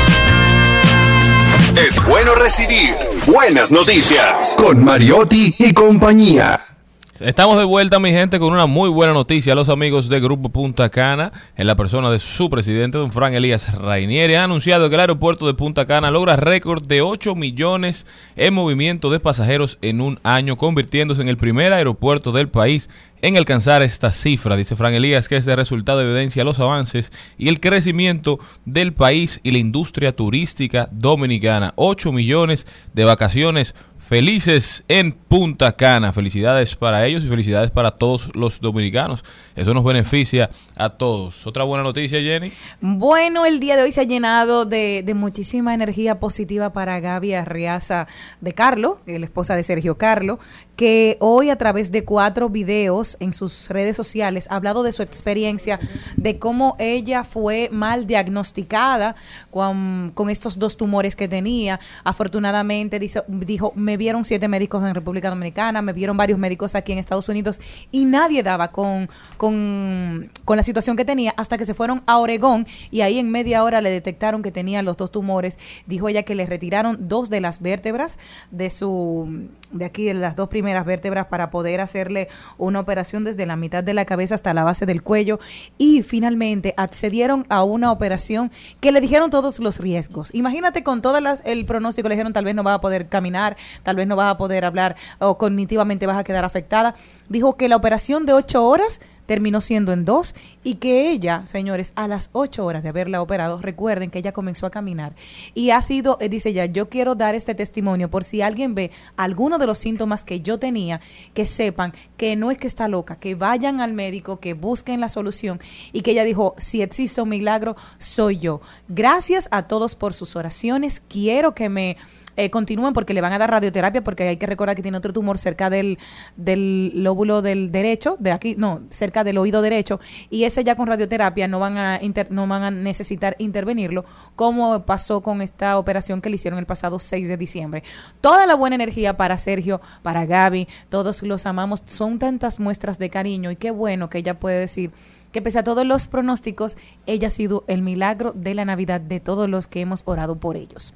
Es bueno recibir buenas noticias con Mariotti y compañía. Estamos de vuelta, mi gente, con una muy buena noticia los amigos de Grupo Punta Cana. En la persona de su presidente, don Fran Elías Rainieri, ha anunciado que el aeropuerto de Punta Cana logra récord de 8 millones en movimiento de pasajeros en un año, convirtiéndose en el primer aeropuerto del país en alcanzar esta cifra. Dice Fran Elías que este resultado evidencia los avances y el crecimiento del país y la industria turística dominicana. 8 millones de vacaciones felices en Punta Cana. Felicidades para ellos y felicidades para todos los dominicanos. Eso nos beneficia a todos. Otra buena noticia, Jenny. Bueno, el día de hoy se ha llenado de, de muchísima energía positiva para Gaby Arriaza de Carlo, que es la esposa de Sergio Carlo, que hoy a través de cuatro videos en sus redes sociales ha hablado de su experiencia, de cómo ella fue mal diagnosticada con, estos dos tumores que tenía. Afortunadamente dice, dijo, me vieron siete médicos en República Dominicana, me vieron varios médicos aquí en Estados Unidos y nadie daba con, con, con la situación que tenía hasta que se fueron a Oregón y ahí en media hora le detectaron que tenía los dos tumores. Dijo ella que le retiraron dos de las vértebras de su de aquí de las dos primeras vértebras para poder hacerle una operación desde la mitad de la cabeza hasta la base del cuello y finalmente accedieron a una operación que le dijeron todos los riesgos. Imagínate con todo el pronóstico, le dijeron tal vez no vas a poder caminar, tal vez no vas a poder hablar o cognitivamente vas a quedar afectada. Dijo que la operación de ocho horas terminó siendo en dos y que ella, señores, a las ocho horas de haberla operado, recuerden que ella comenzó a caminar. Y ha sido, eh, dice ella, yo quiero dar este testimonio por si alguien ve alguno de los síntomas que yo tenía, que sepan que no es que está loca, que vayan al médico, que busquen la solución. Y que ella dijo, si existe un milagro, soy yo. Gracias a todos por sus oraciones, quiero que me eh, continúen porque le van a dar radioterapia porque hay que recordar que tiene otro tumor cerca del, del lóbulo del derecho, de aquí, no, cerca del oído derecho, y ese ya con radioterapia no van a, inter- no van a necesitar intervenirlo, como pasó con esta operación que le hicieron el pasado 6 de diciembre. Toda la buena energía para Sergio, para Gaby, todos los amamos, son tantas muestras de cariño y qué bueno que ella puede decir que pese a todos los pronósticos, ella ha sido el milagro de la Navidad de todos los que hemos orado por ellos.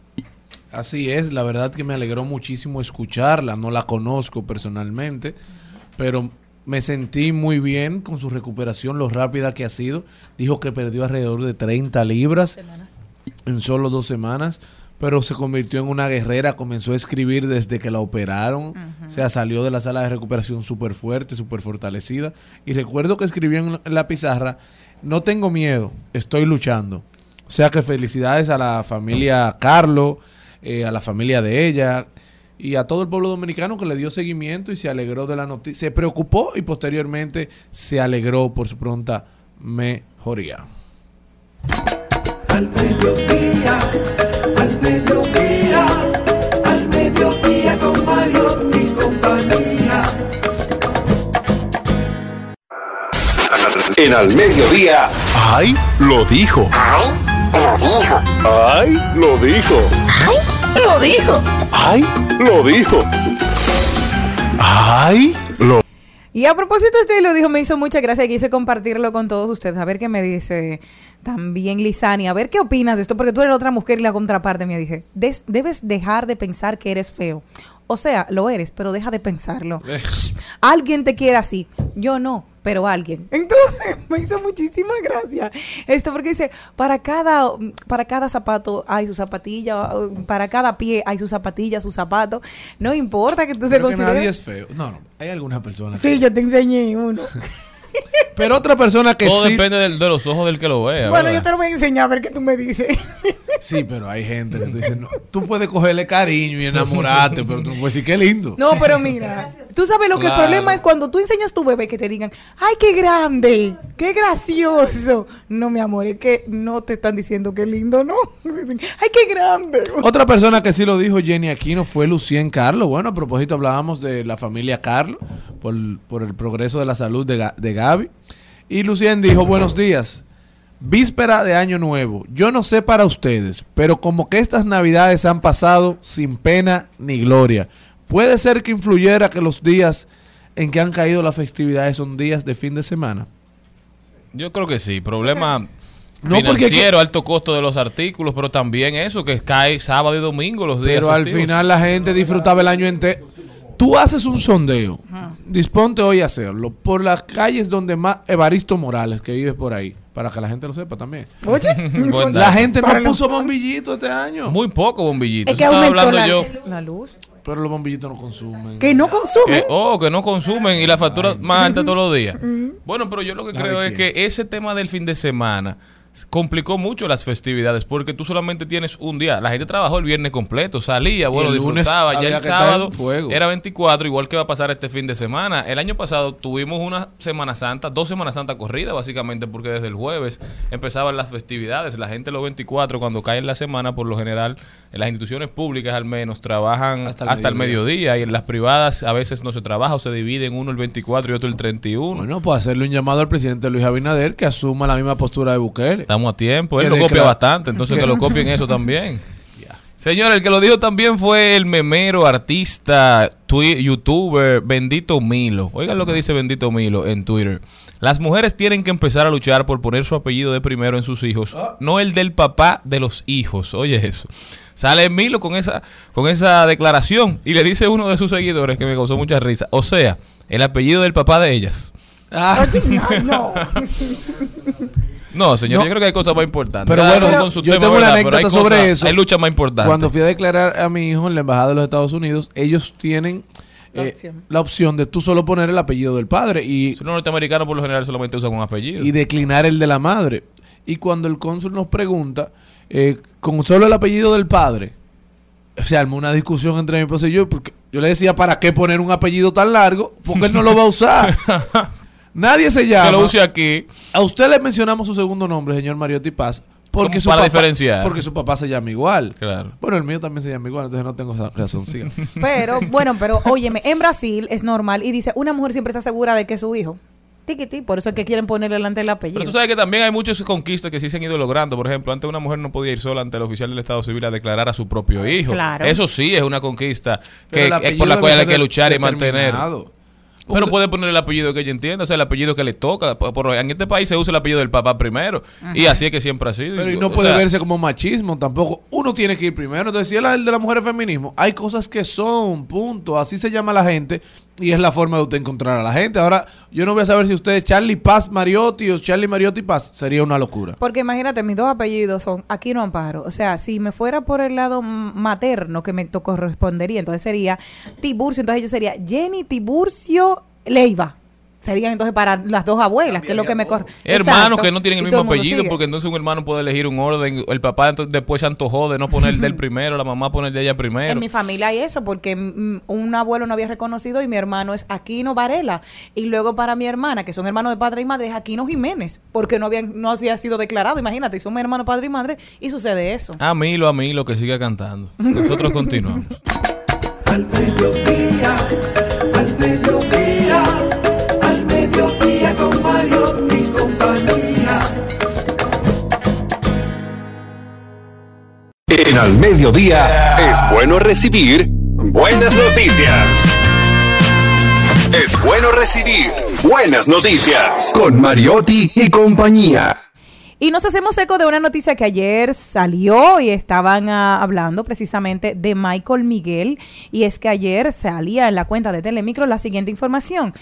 Así es, la verdad que me alegró muchísimo escucharla, no la conozco personalmente, pero me sentí muy bien con su recuperación, lo rápida que ha sido. Dijo que perdió alrededor de 30 libras en solo dos semanas, pero se convirtió en una guerrera, comenzó a escribir desde que la operaron, o sea, salió de la sala de recuperación súper fuerte, súper fortalecida. Y recuerdo que escribió en la pizarra, no tengo miedo, estoy luchando. O sea que felicidades a la familia Carlo, eh, a la familia de ella y a todo el pueblo dominicano que le dio seguimiento y se alegró de la noticia, se preocupó y posteriormente se alegró por su pronta mejoría. Al mediodía, al mediodía, al mediodía con Mario y compañía. En al mediodía. ¡Ay! Lo dijo. ¡Ay! Lo dijo. Lo dijo. ¡Ay! Lo dijo. ¡Ay! Lo Y a propósito, usted lo dijo, me hizo mucha gracia y quise compartirlo con todos ustedes. A ver qué me dice también Lisani. A ver qué opinas de esto, porque tú eres otra mujer y la contraparte me dije. "Des- debes dejar de pensar que eres feo. O sea, lo eres, pero deja de pensarlo. Alguien te quiere así. Yo no, pero alguien. Entonces, me hizo muchísima gracia esto, porque dice, para cada, para cada zapato hay su zapatilla, para cada pie hay su zapatilla, su zapato. No importa que tú se que consideres. nadie es feo. No, no, hay algunas personas. Sí, yo te enseñé uno. Pero otra persona que Todo sí. depende del- de los ojos del que lo vea. Bueno, ¿verdad? yo te lo voy a enseñar a ver qué tú me dices. Sí, pero hay gente que tú dices, no, tú puedes cogerle cariño y enamorarte, pero tú no puedes decir qué lindo. No, pero mira, tú sabes lo que el problema es cuando tú enseñas a tu bebé que te digan, ay, qué grande, qué gracioso. No, mi amor, es que no te están diciendo qué lindo, ¿no? Ay, qué grande. Otra persona que sí lo dijo Jenny Aquino fue Lucien Carlos. Bueno, a propósito hablábamos de la familia Carlos por, por el progreso de la salud de, de Gaby. Y Lucien dijo, buenos días. Víspera de Año Nuevo. Yo no sé para ustedes, pero como que estas navidades han pasado sin pena ni gloria. Puede ser que influyera que los días en que han caído las festividades son días de fin de semana. Yo creo que sí. Problema No, porque financiero, alto costo de los artículos, pero también eso, que cae sábado y domingo los días. Pero al final la gente disfrutaba el año entero. Tú haces un sondeo, disponte hoy a hacerlo, por las calles donde más Evaristo Morales, que vive por ahí, para que la gente lo sepa también. Oye, La gente no puso bombillito este año, Muy poco bombillito. es que aumentó la, yo. la luz. pero los bombillitos no consumen. Que no consume. Que, oh, que no consumen y la factura más alta todos los días. Bueno, pero yo lo que creo es que ese tema del fin de semana complicó mucho las festividades porque tú solamente tienes un día. La gente trabajó el viernes completo, salía, bueno, disfrutaba. Ya el sábado era 24, igual que va a pasar este fin de semana. El año pasado tuvimos una Semana Santa, dos Semanas Santa corrida, básicamente, porque desde el jueves empezaban las festividades. La gente los 24, cuando cae en la semana, por lo general, en las instituciones públicas al menos, trabajan Hasta hasta el mediodía y en las privadas a veces no se trabaja o se dividen uno el 24 y otro el 31. Bueno, pues hacerle un llamado al presidente Luis Abinader que asuma la misma postura de Bukele. Estamos a tiempo. Él lo copia bastante, entonces que lo copien eso también. Señor, el que lo dijo también fue el memero, artista, youtuber, Bendito Milo. Oigan lo que dice Bendito Milo en Twitter. Las mujeres tienen que empezar a luchar por poner su apellido de primero en sus hijos, no el del papá de los hijos. Oye eso. Sale Milo con esa, con esa declaración y le dice uno de sus seguidores que me causó mucha risa. O sea, el apellido del papá de ellas. Ah, Ay, no. No, señor, No. yo creo que hay cosas más importantes. Pero bueno, uno con su yo tema, tengo una ¿verdad? Pero anécdota sobre cosas- eso. Hay luchas más importantes. Cuando fui a declarar a mi hijo en la embajada de los Estados Unidos, ellos tienen La eh, opción. la opción de tú solo poner el apellido del padre y, Si los norteamericanos por lo general solamente usan un apellido. y declinar el de la madre. Y cuando el cónsul nos pregunta, eh, con solo el apellido del padre, se armó una discusión entre mi esposa y yo, porque yo le decía, ¿para qué poner un apellido tan largo? Porque él no lo va a usar. Nadie se llama. que lo use aquí. A usted le mencionamos su segundo nombre, señor Mariotti Paz, porque su para papá, diferenciar. porque su papá se llama igual. Claro. Bueno, el mío también se llama igual, entonces no tengo esa razón. siga. Pero, bueno, pero óyeme, en Brasil es normal y dice, una mujer siempre está segura de que es su hijo. Tiquiti, por eso es que quieren ponerle delante el apellido. Pero tú sabes que también hay muchas conquistas que sí se han ido logrando. Por ejemplo, antes una mujer no podía ir sola ante el oficial del Estado Civil a declarar a su propio hijo. Claro. Eso sí es una conquista que, por la cual hay que luchar y mantener. Pero puede poner el apellido que ella entienda, o sea, el apellido que le toca. Por- por- en este país se usa el apellido del papá primero. Y así es que siempre ha sido. Pero y O no puede sea, verse como machismo tampoco. Uno tiene que ir primero. Entonces, si es la- el de la mujer es feminismo, hay cosas que son, punto. Así se llama la gente y es la forma de usted encontrar a la gente. Ahora, yo no voy a saber si usted es Charlie Paz Mariotti o Charlie Mariotti Paz. Sería una locura. Porque imagínate, mis dos apellidos son Aquino Amparo. O sea, si me fuera por el lado materno que me correspondería, entonces sería Tiburcio. Entonces yo sería Jenny Tiburcio Leiva. Serían entonces para las dos abuelas, que es lo que me corre. Hermanos Exacto. que no tienen el mismo apellido, sigue. porque entonces un hermano puede elegir un orden. El papá entonces, después se antojó de no poner el del primero, la mamá pone el de ella primero. En mi familia hay eso, porque un abuelo no había reconocido y mi hermano es Aquino Varela. Y luego para mi hermana, que son hermanos de padre y madre, es Aquino Jiménez, porque no, habían, no había sido declarado. Imagínate, y somos hermanos padre y madre y sucede eso. A Milo, a Milo, que siga cantando. Nosotros continuamos. al mediodía, al mediodía, En Al Mediodía es bueno recibir buenas noticias. Es bueno recibir buenas noticias con Mariotti y compañía. Y nos hacemos eco de una noticia que ayer salió y estaban ah, hablando precisamente de Michael Miguel. Y es que ayer salía en la cuenta de Telemicro la siguiente información.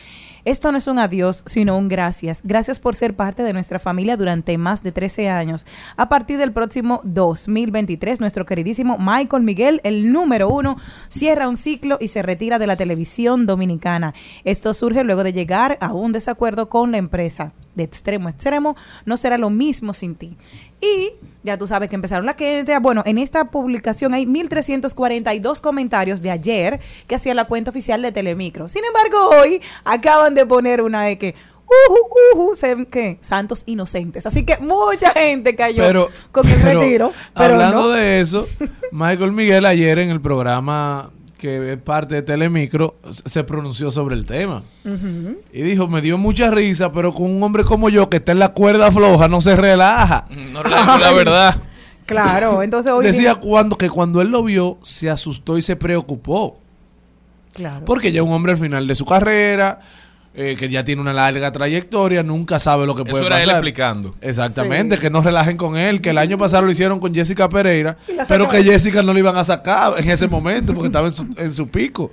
Esto no es un adiós, sino un gracias. Gracias por ser parte de nuestra familia durante más de 13 años. A partir del próximo 2023, nuestro queridísimo Michael Miguel, el número uno, cierra un ciclo y se retira de la televisión dominicana. Esto surge luego de llegar a un desacuerdo con la empresa. De extremo a extremo, no será lo mismo sin ti. Y ya tú sabes que empezaron la gente. Bueno, en esta publicación hay 1.342 comentarios de ayer que hacía la cuenta oficial de Telemicro. Sin embargo, hoy acaban de poner una de que. Uju, uju, se- ¿qué? Santos inocentes. Así que mucha gente cayó Pero, con el pero, retiro. Pero hablando no. de eso, Michael Miguel ayer en el programa que es parte de Telemicro se pronunció sobre el tema. Y dijo, me dio mucha risa, pero con un hombre como yo que está en la cuerda floja no se relaja. No relajo con la verdad. Claro, entonces hoy. Decía cuando, que cuando él lo vio se asustó y se preocupó. claro. Porque ya un hombre al final de su carrera, eh, que ya tiene una larga trayectoria, nunca sabe lo que Eso puede era él pasar. explicando. Exactamente, Sí. que no relajen con él, que el año pasado lo hicieron con Jessica Pereira, pero que Jessica no le iban a sacar en ese momento porque estaba en su, en su pico.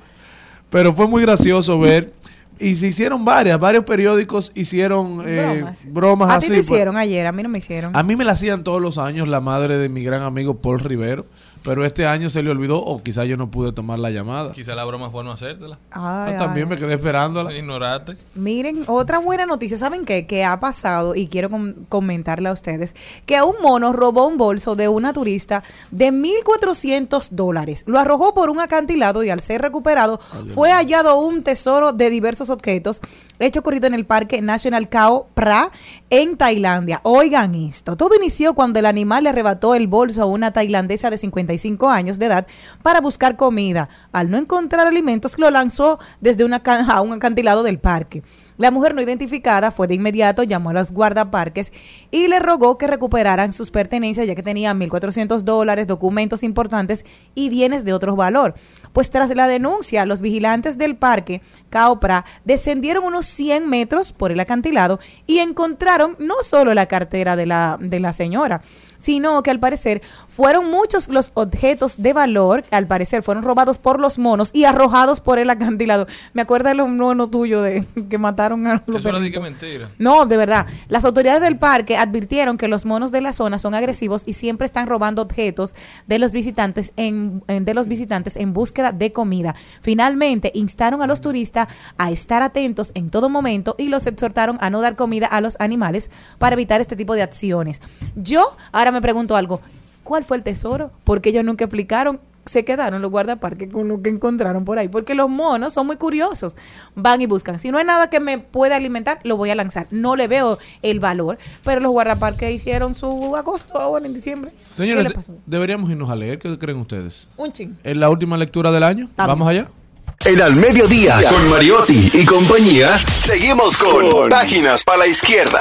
Pero fue muy gracioso ver. Y se hicieron varias, varios periódicos hicieron eh, bromas. bromas, a así. ti te pues. hicieron ayer, a mí no me hicieron. A mí me la hacían todos los años la madre de mi gran amigo Paul Rivero, pero este año se le olvidó o quizá yo no pude tomar la llamada. Quizá la broma fue no hacértela. Ah, también ay. me quedé esperándola. Ignorarte. Miren, otra buena noticia, ¿saben qué? Que ha pasado y quiero com- comentarle a ustedes que un mono robó un bolso de una turista de 1.400 dólares. Lo arrojó por un acantilado y al ser recuperado fue hallado un tesoro de diversos objetos hecho ocurrido en el Parque National Khao Pra en Tailandia. Oigan esto, todo inició cuando el animal le arrebató el bolso a una tailandesa de 55 años de edad para buscar comida. Al no encontrar alimentos, lo lanzó desde una a un acantilado del parque. La mujer no identificada fue de inmediato, llamó a los guardaparques y le rogó que recuperaran sus pertenencias, ya que tenía 1.400 dólares, documentos importantes y bienes de otro valor. Pues tras la denuncia, los vigilantes del parque Caopra descendieron unos 100 metros por el acantilado y encontraron no solo la cartera de la, de la señora, sino que al parecer fueron muchos los objetos de valor, al parecer fueron robados por los monos y arrojados por el acantilado. Me acuerda de los monos tuyos de que mataron a los Eso era de que perritos. mentira. No, de verdad. Las autoridades del parque advirtieron que los monos de la zona son agresivos y siempre están robando objetos de los visitantes en, en- de los visitantes en búsqueda de comida. Finalmente, instaron a los turistas a estar atentos en todo momento y los exhortaron a no dar comida a los animales para evitar este tipo de acciones. Yo ahora me pregunto algo. ¿Cuál fue el tesoro? Porque ellos nunca explicaron se quedaron los guardaparques con lo que encontraron por ahí. Porque los monos son muy curiosos. Van y buscan. Si no hay nada que me pueda alimentar, lo voy a lanzar. No le veo el valor. Pero los guardaparques hicieron su agosto ahora en diciembre. ¿Qué Señores, le de- pasó? deberíamos irnos a leer. ¿Qué creen ustedes? Un ching. ¿Es la última lectura del año? ¿Vamos allá? En al mediodía, con Mariotti y compañía, seguimos con Páginas para la Izquierda.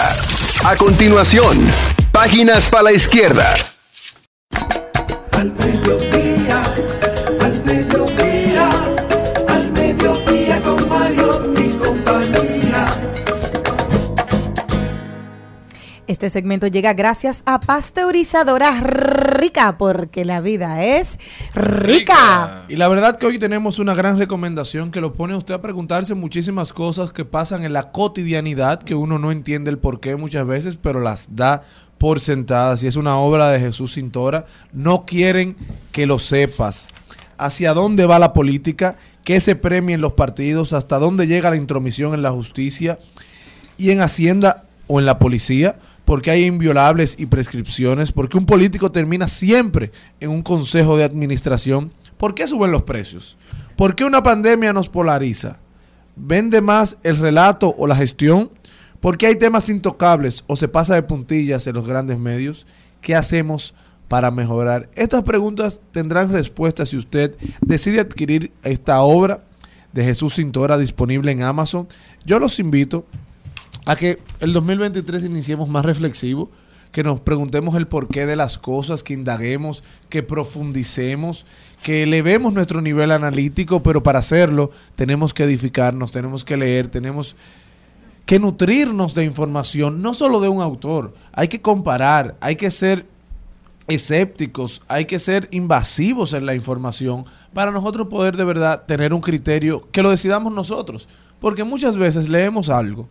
A continuación, Páginas para la Izquierda. Al mediodía, al mediodía, al mediodía con Mario y compañía. Este segmento llega gracias a Pasteurizadora Rica, porque la vida es rica. Y la verdad que hoy tenemos una gran recomendación que lo pone a usted a preguntarse muchísimas cosas que pasan en la cotidianidad que uno no entiende el por qué muchas veces, pero las da por sentadas. Y es una obra de Jesús Cintora. No quieren que lo sepas. ¿Hacia dónde va la política? ¿Qué se premia en los partidos? ¿Hasta dónde llega la intromisión en la justicia? y en Hacienda o en la policía, porque hay inviolables y prescripciones, porque un político termina siempre en un consejo de administración. ¿Por qué suben los precios? ¿Por qué una pandemia nos polariza? ¿Vende más el relato o la gestión? ¿Por qué hay temas intocables o se pasa de puntillas en los grandes medios? ¿Qué hacemos para mejorar? Estas preguntas tendrán respuesta si usted decide adquirir esta obra de Jesús Cintora disponible en Amazon. Yo los invito a que el 2023 iniciemos más reflexivo, que nos preguntemos el porqué de las cosas, que indaguemos, que profundicemos, que elevemos nuestro nivel analítico, pero para hacerlo tenemos que edificarnos, tenemos que leer, tenemos que nutrirnos de información, no solo de un autor, hay que comparar, hay que ser escépticos, hay que ser invasivos en la información para nosotros poder de verdad tener un criterio que lo decidamos nosotros, porque muchas veces leemos algo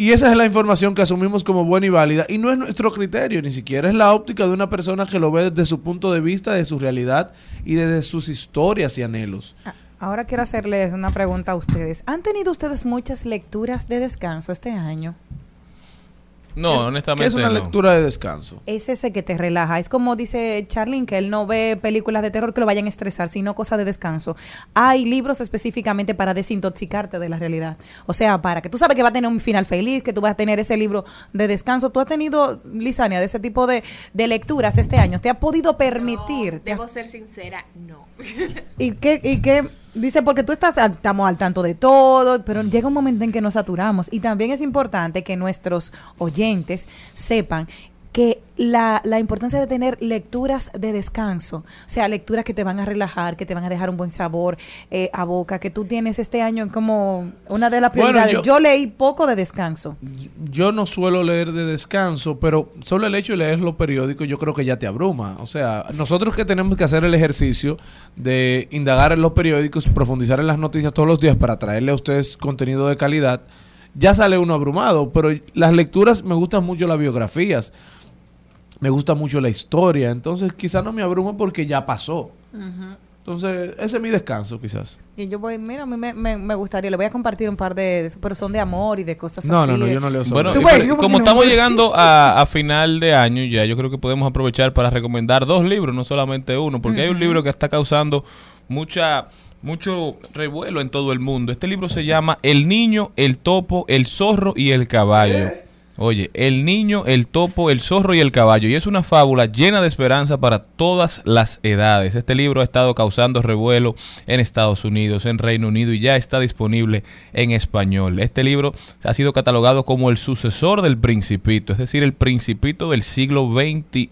y esa es la información que asumimos como buena y válida y no es nuestro criterio, ni siquiera es la óptica de una persona que lo ve desde su punto de vista, de su realidad y desde sus historias y anhelos. Ah, Ahora quiero hacerles una pregunta a ustedes. ¿Han tenido ustedes muchas lecturas de descanso este año? No, ¿Qué honestamente es una no. lectura de descanso? Es ese que te relaja. Es como dice Charlene, que él no ve películas de terror que lo vayan a estresar, sino cosas de descanso. Hay libros específicamente para desintoxicarte de la realidad. O sea, para que tú sabes que va a tener un final feliz, que tú vas a tener ese libro de descanso. ¿Tú has tenido, Lisania, de ese tipo de, de lecturas este año? ¿Te ha podido permitir? No, ¿Te ha- debo ser sincera, no. ¿Y qué, y qué? Dice, porque tú estás, estamos al tanto de todo, pero llega un momento en que nos saturamos. Y también es importante que nuestros oyentes sepan que la, la importancia de tener lecturas de descanso, o sea, lecturas que te van a relajar, que te van a dejar un buen sabor eh, a boca, que tú tienes este año como una de las Bueno, prioridades. yo- yo, leí poco de descanso. Yo no suelo leer de descanso, pero solo el hecho de leer los periódicos yo creo que ya te abruma. O sea, nosotros que tenemos que hacer el ejercicio de indagar en los periódicos, profundizar en las noticias todos los días para traerle a ustedes contenido de calidad, ya sale uno abrumado. Pero las lecturas me gustan mucho las biografías, me gusta mucho la historia, entonces quizás no me abruma porque ya pasó. Entonces, ese es mi descanso quizás. Y yo voy, mira, a mí me, me- me gustaría, le voy a compartir un par de, pero son de amor y de cosas No, así. no, no, yo no leo sobre Bueno, eso. Tú y ves, pero ¿cómo como no? estamos llegando a, a final de año ya, yo creo que podemos aprovechar para recomendar dos libros, no solamente uno, porque hay un libro que está causando mucha mucho revuelo en todo el mundo. Este libro se llama El niño, el topo, el zorro y el caballo. Oye, el niño, el topo, el zorro y el caballo. Y es una fábula llena de esperanza para todas las edades. Este libro ha estado causando revuelo en Estados Unidos, en Reino Unido y ya está disponible en español. Este libro ha sido catalogado como el sucesor del Principito, es decir, el Principito del siglo XXI.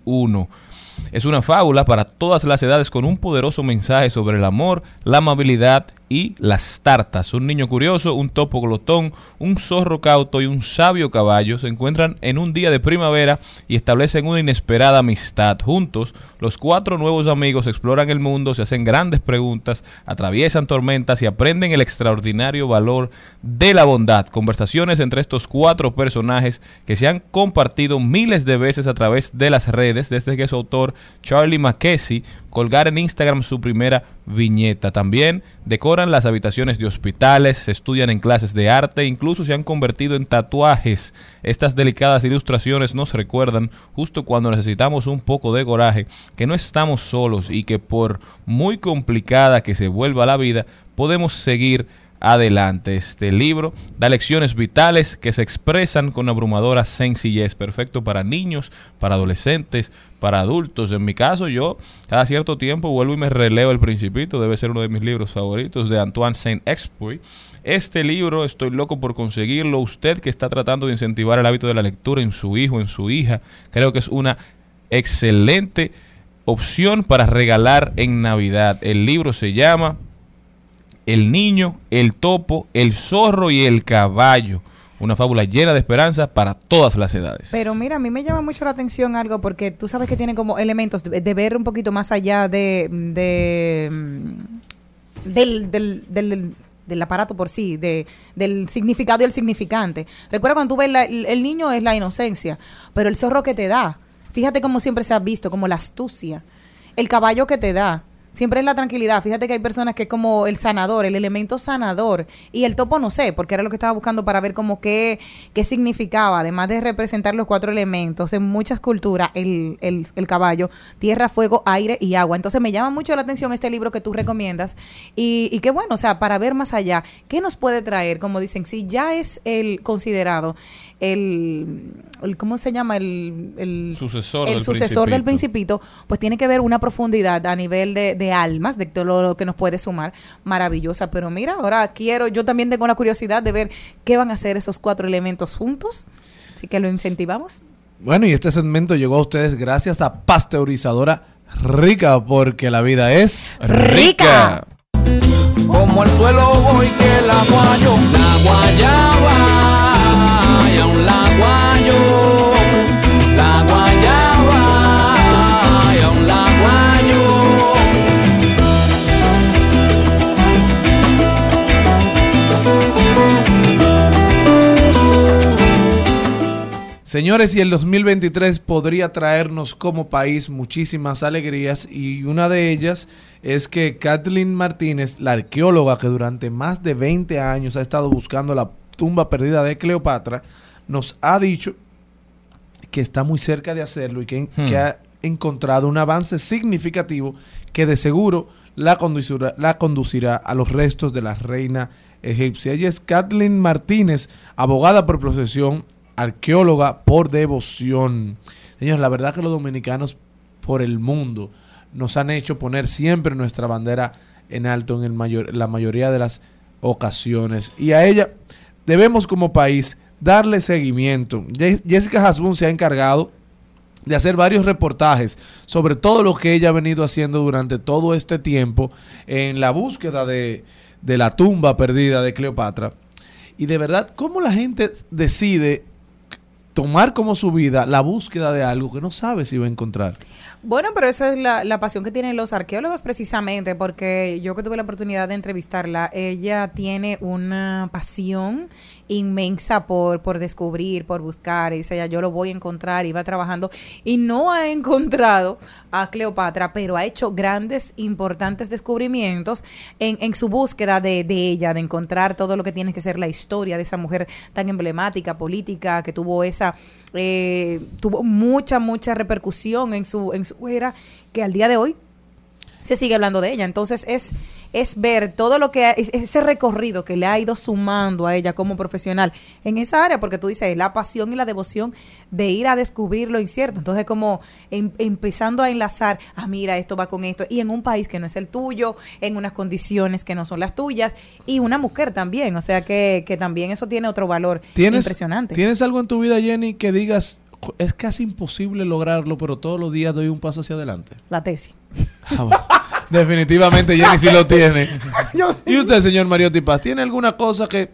Es una fábula para todas las edades con un poderoso mensaje sobre el amor, la amabilidad y las tartas. Un niño curioso, un topo glotón, un zorro cauto y un sabio caballo se encuentran en un día de primavera y establecen una inesperada amistad. Juntos, los cuatro nuevos amigos exploran el mundo, se hacen grandes preguntas, atraviesan tormentas y aprenden el extraordinario valor de la bondad. Conversaciones entre estos cuatro personajes que se han compartido miles de veces a través de las redes desde que su autor Charlie Mackesy colgar en Instagram su primera viñeta. También decoran las habitaciones de hospitales, se estudian en clases de arte, incluso se han convertido en tatuajes. Estas delicadas ilustraciones nos recuerdan, justo cuando necesitamos un poco de coraje, que no estamos solos y que por muy complicada que se vuelva la vida, podemos seguir adelante. Este libro da lecciones vitales que se expresan con abrumadora sencillez, perfecto para niños, para adolescentes, para adultos. En mi caso, yo cada cierto tiempo vuelvo y me releo El Principito, debe ser uno de mis libros favoritos de Antoine Saint-Exupéry. Este libro estoy loco por conseguirlo. Usted que está tratando de incentivar el hábito de la lectura en su hijo, en su hija, creo que es una excelente opción para regalar en Navidad. El libro se llama el niño, el topo, el zorro y el caballo. Una fábula llena de esperanza para todas las edades. Pero mira, a mí me llama mucho la atención algo porque tú sabes que tiene como elementos de, ver un poquito más allá de, de mm, del, del, del, del aparato por sí, de, del significado y el significante. Recuerda cuando tú ves el, el niño es la inocencia, pero el zorro que te da, fíjate cómo siempre se ha visto, como la astucia, el caballo que te da. Siempre es la tranquilidad. Fíjate que hay personas que es como el sanador, el elemento sanador. Y el topo no sé, porque era lo que estaba buscando para ver como qué, qué significaba, además de representar los cuatro elementos. En muchas culturas, el, el, el caballo, tierra, fuego, aire y agua. Entonces me llama mucho la atención este libro que tú recomiendas. Y, y qué bueno, o sea, para ver más allá, ¿qué nos puede traer? Como dicen, si ya es el considerado el, el ¿cómo se llama? El, el Sucesor el del sucesor del Principito. principito, pues tiene que ver una profundidad a nivel de, de almas, de todo lo que nos puede sumar, maravillosa. Pero mira, ahora quiero, yo también tengo la curiosidad de ver qué van a hacer esos cuatro elementos juntos. Así que lo incentivamos. Bueno, y este segmento llegó a ustedes gracias a Pasteurizadora Rica, porque la vida es... ¡Rica! Como el suelo voy que la guayo, la guayaba, y aún la guayo, la guayaba, y aún la guayo. Señores, y el 2023 podría traernos como país muchísimas alegrías y una de ellas es que Kathleen Martínez, la arqueóloga que durante más de 20 años ha estado buscando la tumba perdida de Cleopatra, nos ha dicho que está muy cerca de hacerlo y que, Hmm. que ha encontrado un avance significativo que de seguro la conducirá, la conducirá a los restos de la reina egipcia. Ella es Kathleen Martínez, abogada por profesión, arqueóloga por devoción. Señores, la verdad que los dominicanos por el mundo nos han hecho poner siempre nuestra bandera en alto en el mayor, la mayoría de las ocasiones. Y a ella debemos como país darle seguimiento. Jessica Hasbun se ha encargado de hacer varios reportajes sobre todo lo que ella ha venido haciendo durante todo este tiempo en la búsqueda de, de la tumba perdida de Cleopatra. Y de verdad, ¿cómo la gente decide tomar como su vida la búsqueda de algo que no sabe si va a encontrar? Bueno, pero eso es la, la pasión que tienen los arqueólogos precisamente, porque yo que tuve la oportunidad de entrevistarla, ella tiene una pasión inmensa por, por descubrir, por buscar, y dice yo lo voy a encontrar, y va trabajando, y no ha encontrado a Cleopatra, pero ha hecho grandes, importantes descubrimientos en, en su búsqueda de, de ella, de encontrar todo lo que tiene que ser la historia de esa mujer tan emblemática, política, que tuvo esa, eh, tuvo mucha, mucha repercusión en su, en su era, que al día de hoy se sigue hablando de ella. Entonces es, es ver todo lo que, ese recorrido que le ha ido sumando a ella como profesional en esa área, porque tú dices, la pasión y la devoción de ir a descubrir lo incierto. Entonces como em- empezando a enlazar, ah, mira, esto va con esto, y en un país que no es el tuyo, en unas condiciones que no son las tuyas, y una mujer también, o sea que, que también eso tiene otro valor ¿Tienes, impresionante. ¿Tienes algo en tu vida, Jenny, que digas, "Jo, es casi imposible lograrlo, pero todos los días doy un paso hacia adelante? La tesis. Ah, bueno. Definitivamente Jenny sí lo tiene. Yo sí. ¿Y usted, señor Mariotti Paz, tiene alguna cosa que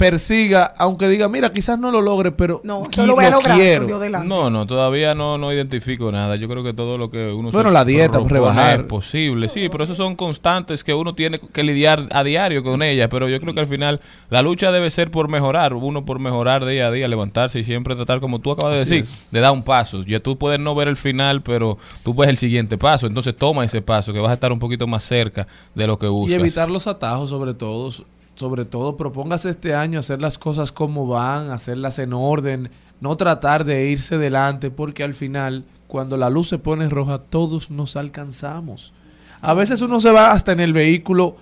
persiga, aunque diga, mira, quizás no lo logre, pero No, yo lo voy a lograr. Dios. No, no, todavía no, no identifico nada. Yo creo que todo lo que uno Bueno, la dieta, rebajar. es posible. Sí, pero esos son constantes que uno tiene que lidiar a diario con ellas. Pero yo creo que al final la lucha debe ser por mejorar. Uno por mejorar día a día, levantarse y siempre tratar, como tú acabas de Así decir, de dar un paso. Ya tú puedes no ver el final, pero tú ves el siguiente paso. Entonces toma ese paso, que vas a estar un poquito más cerca de lo que buscas. Y evitar los atajos, sobre todo. Sobre todo, propóngase este año hacer las cosas como van, hacerlas en orden, no tratar de irse delante, porque al final, cuando la luz se pone roja, todos nos alcanzamos. A veces uno se va hasta en el vehículo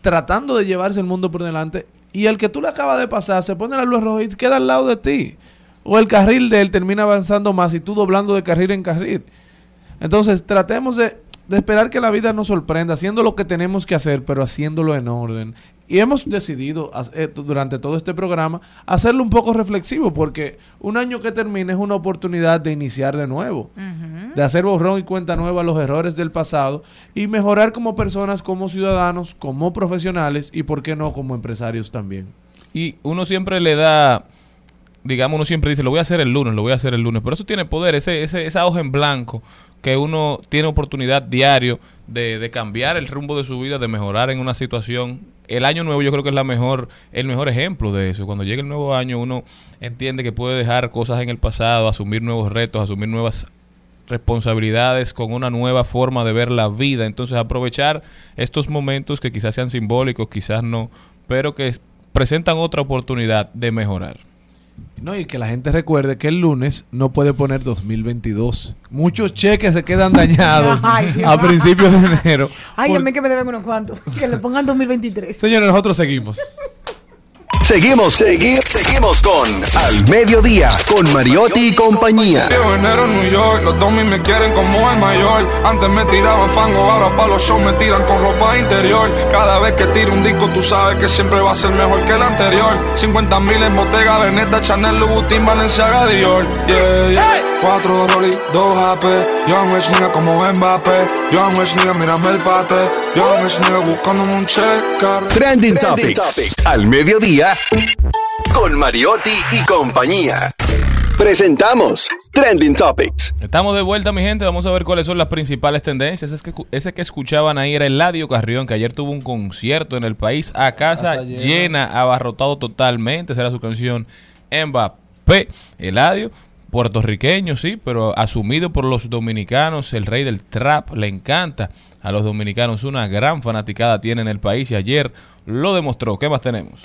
tratando de llevarse el mundo por delante y el que tú le acabas de pasar se pone la luz roja y queda al lado de ti. O el carril de él termina avanzando más y tú doblando de carril en carril. Entonces, tratemos de, de esperar que la vida nos sorprenda, haciendo lo que tenemos que hacer, pero haciéndolo en orden. Y hemos decidido eh, durante todo este programa hacerlo un poco reflexivo, porque un año que termine es una oportunidad de iniciar de nuevo, de hacer borrón y cuenta nueva a los errores del pasado y mejorar como personas, como ciudadanos, como profesionales y, por qué no, como empresarios también. Y uno siempre le da, digamos, uno siempre dice, lo voy a hacer el lunes, lo voy a hacer el lunes. Pero eso tiene poder, ese, ese, esa hoja en blanco que uno tiene oportunidad diario de, cambiar el rumbo de su vida, de mejorar en una situación. El año nuevo yo creo que es la mejor, el mejor ejemplo de eso. Cuando llega el nuevo año uno entiende que puede dejar cosas en el pasado, asumir nuevos retos, asumir nuevas responsabilidades con una nueva forma de ver la vida. Entonces aprovechar estos momentos que quizás sean simbólicos, quizás no, pero que es- presentan otra oportunidad de mejorar. No, y que la gente recuerde que el lunes no puede poner 2022. Muchos cheques se quedan dañados Ay, a principios de enero. Ay, Por- a mí que me deben unos cuantos. Que le pongan 2023. Señores, nosotros seguimos. Seguimos, segui- seguimos con Al Mediodía, con Mariotti y compañía. Janeiro, New York, los domis me quieren como el mayor. Antes me tiraban fango, ahora pa' los shows me tiran con ropa interior. Cada vez que tiro un disco, tú sabes que siempre va a ser mejor que el anterior. 50 mil en Bottega, Veneta, Chanel, Louboutin, Balenciaga, Dior. Yeah, yeah. Cuatro Rolly, dos AP. Young Rich nigga como Mbappé. Young Rich nigga, mírame el pate. Young Rich nigga buscándome un check. car- Trending Topics. Al mediodía, con Mariotti y compañía. Presentamos Trending Topics. Estamos de vuelta, mi gente. Vamos a ver cuáles son las principales tendencias. Es que, ese que escuchaban ahí era Eladio Carrión, que ayer tuvo un concierto en el país a casa, Casa llena. llena. abarrotado totalmente. Será su canción Mbappé. Eladio, puertorriqueño, sí, pero asumido por los dominicanos, el rey del trap, le encanta a los dominicanos. Una gran fanaticada tiene en el país y ayer lo demostró. ¿Qué más tenemos?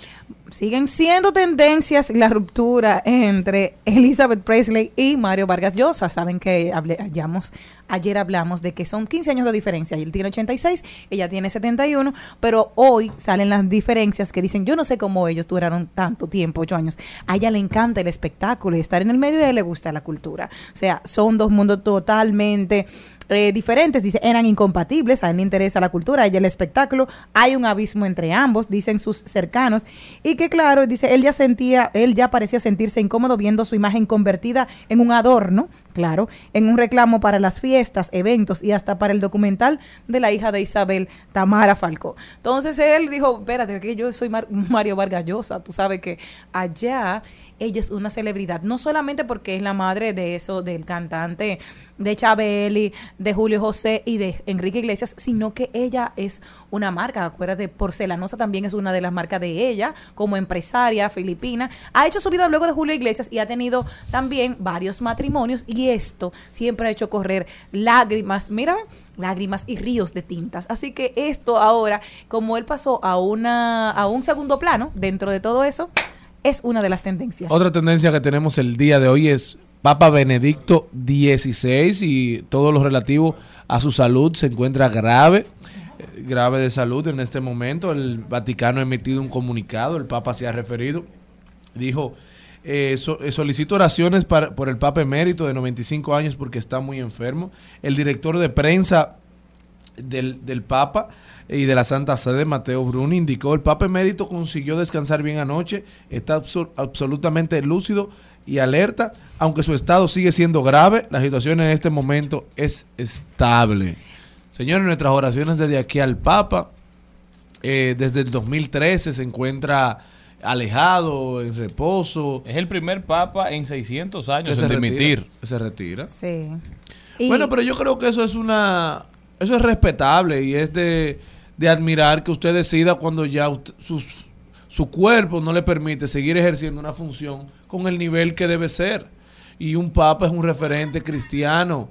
Siguen siendo tendencias la ruptura entre Elizabeth Presley y Mario Vargas Llosa. Saben que hablé- hallamos- ayer hablamos de que son 15 años de diferencia. Él tiene 86, ella tiene 71, pero hoy salen las diferencias que dicen, yo no sé cómo ellos duraron tanto tiempo, 8 años. A ella le encanta el espectáculo y estar en el medio y a él le gusta la cultura. O sea, son dos mundos totalmente eh, diferentes. Dice, eran incompatibles, a él le interesa la cultura, a ella el espectáculo. Hay un abismo entre ambos, dicen sus cercanos. Y que claro, dice, él ya sentía, él ya parecía sentirse incómodo viendo su imagen convertida en un adorno, claro, en un reclamo para las fiestas, eventos y hasta para el documental de la hija de Isabel, Tamara Falcó. Entonces él dijo, espérate, que yo soy Mar- Mario Vargas Llosa, tú sabes que allá ella es una celebridad, no solamente porque es la madre de eso, del cantante de Chabeli, de Julio José y de Enrique Iglesias, sino que ella es una marca, acuérdate, Porcelanosa también es una de las marcas de ella, como empresaria filipina, ha hecho su vida luego de Julio Iglesias y ha tenido también varios matrimonios y esto siempre ha hecho correr lágrimas, mira, lágrimas y ríos de tintas, así que esto ahora, como él pasó a, una, a un segundo plano dentro de todo eso, es una de las tendencias. Otra tendencia que tenemos el día de hoy es Papa Benedicto XVI y todo lo relativo a su salud se encuentra grave, eh, grave de salud en este momento. El Vaticano ha emitido un comunicado, el Papa se ha referido, dijo, eh, so- eh, solicito oraciones para, por el Papa emérito de 95 años porque está muy enfermo. El director de prensa del, del Papa y de la Santa Sede, Mateo Bruni, indicó el Papa emérito consiguió descansar bien anoche, está abso- absolutamente lúcido y alerta, aunque su estado sigue siendo grave, la situación en este momento es estable. Señores, nuestras oraciones desde aquí al Papa. Eh, desde el 2013 se encuentra alejado, en reposo. Es el primer papa en 600 que años se en retira, se retira. Sí. Y- Bueno, pero yo creo que eso es una eso es respetable y es de, de admirar que usted decida cuando ya usted- su cuerpo no le permite seguir ejerciendo una función con el nivel que debe ser. Y un papa es un referente cristiano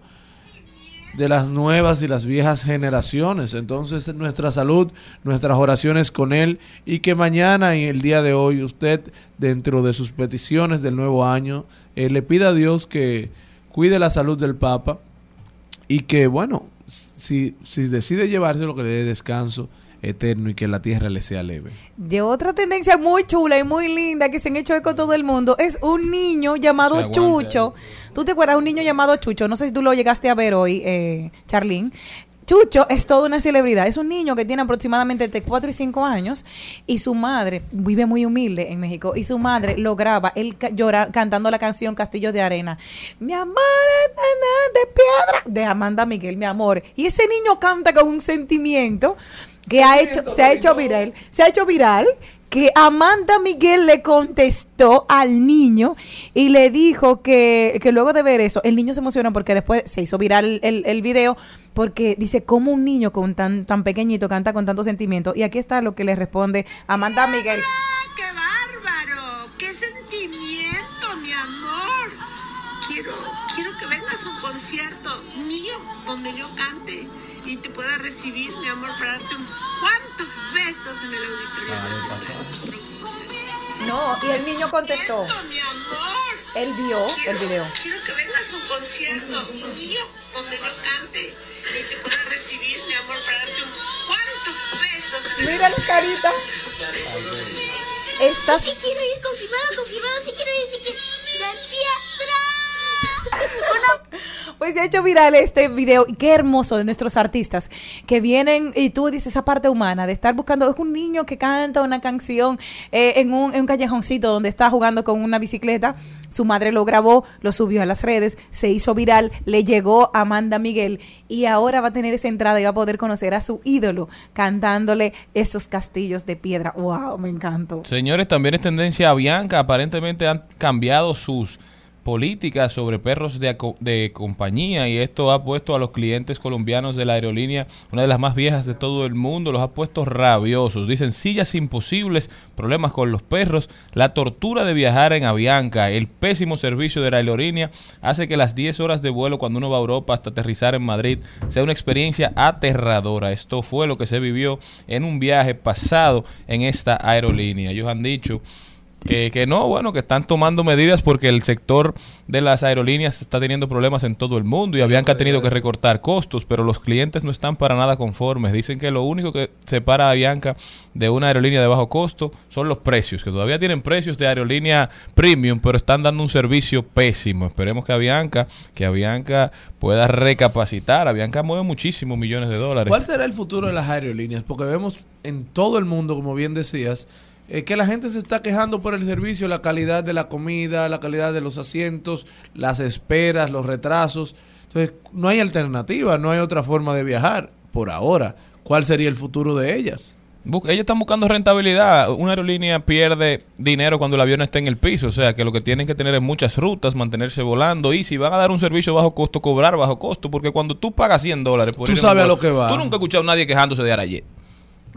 de las nuevas y las viejas generaciones. Entonces, nuestra salud, nuestras oraciones con él y que mañana y el día de hoy usted, dentro de sus peticiones del nuevo año, eh, le pida a Dios que cuide la salud del Papa y que, bueno, si, si decide llevárselo, que le dé descanso eterno y que la tierra le sea leve. De otra tendencia muy chula y muy linda que se han hecho eco todo el mundo es un niño llamado Se Chucho. ¿Tú te acuerdas? Un niño llamado Chucho. No sé si tú lo llegaste a ver hoy, eh, Charlene. Chucho es toda una celebridad. Es un niño que tiene aproximadamente entre 4 y 5 años y su madre vive muy humilde en México y su madre lo graba él llora cantando la canción Castillo de Arena. Mi amor es de- de piedra de Amanda Miguel, mi amor. Y ese niño canta con un sentimiento que ha hecho se ha hecho viral, se ha hecho viral que Amanda Miguel le contestó al niño y le dijo que, que luego de ver eso, el niño se emocionó porque después se hizo viral el, el video porque dice, ¿cómo un niño con tan, tan pequeñito canta con tanto sentimiento? Y aquí está lo que le responde Amanda Miguel. ¡Qué bárbaro! ¡Qué sentimiento, mi amor! Quiero, quiero que vengas a un concierto mío donde yo cante y te pueda recibir, mi amor, para darte un cuantos besos en el Auditorio Nacional. No, y el niño contestó. Mi amor. Él vio el video. Quiero que vengas a un concierto mío donde yo cante y te pueda recibir, mi amor, para darte un cuantos besos Mira la carita. Estás... Sí quiero ir, confirmado, confirmado, sí quiero ir, sí quiero ¡De piedra! Pues se ha hecho viral este video. Qué hermoso de nuestros artistas que vienen y tú dices esa parte humana de estar buscando. Es un niño que canta una canción eh, en, un, en un callejoncito donde está jugando con una bicicleta. Su madre lo grabó, lo subió a las redes, se hizo viral, le llegó a Amanda Miguel y ahora va a tener esa entrada y va a poder conocer a su ídolo cantándole esos castillos de piedra. ¡Wow! Me encantó. Señores, también es tendencia a Bianca. Aparentemente han cambiado sus políticas sobre perros de, de compañía y esto ha puesto a los clientes colombianos de la aerolínea, una de las más viejas de todo el mundo, los ha puesto rabiosos. Dicen sillas imposibles, problemas con los perros, la tortura de viajar en Avianca, el pésimo servicio de la aerolínea hace que las 10 horas de vuelo cuando uno va a Europa hasta aterrizar en Madrid sea una experiencia aterradora. Esto fue lo que se vivió en un viaje pasado en esta aerolínea. Ellos han dicho que, que no, bueno, que están tomando medidas porque el sector de las aerolíneas está teniendo problemas en todo el mundo y Avianca ha tenido que recortar costos, pero los clientes no están para nada conformes. Dicen que lo único que separa a Avianca de una aerolínea de bajo costo son los precios, que todavía tienen precios de aerolínea premium, pero están dando un servicio pésimo. Esperemos que Avianca, que Avianca pueda recapacitar. Avianca mueve muchísimos millones de dólares. ¿Cuál será el futuro de las aerolíneas? Porque vemos en todo el mundo, como bien decías, eh, que la gente se está quejando por el servicio, la calidad de la comida, la calidad de los asientos, las esperas, los retrasos. Entonces, no hay alternativa, no hay otra forma de viajar por ahora. ¿Cuál sería el futuro de ellas? Ellos están buscando rentabilidad. Una aerolínea pierde dinero cuando el avión está en el piso. O sea, que lo que tienen que tener es muchas rutas, mantenerse volando. Y si van a dar un servicio bajo costo, cobrar bajo costo. Porque cuando tú pagas 100 dólares por Tú ir sabes a lo que va. Tú nunca has escuchado a nadie quejándose de Arayet.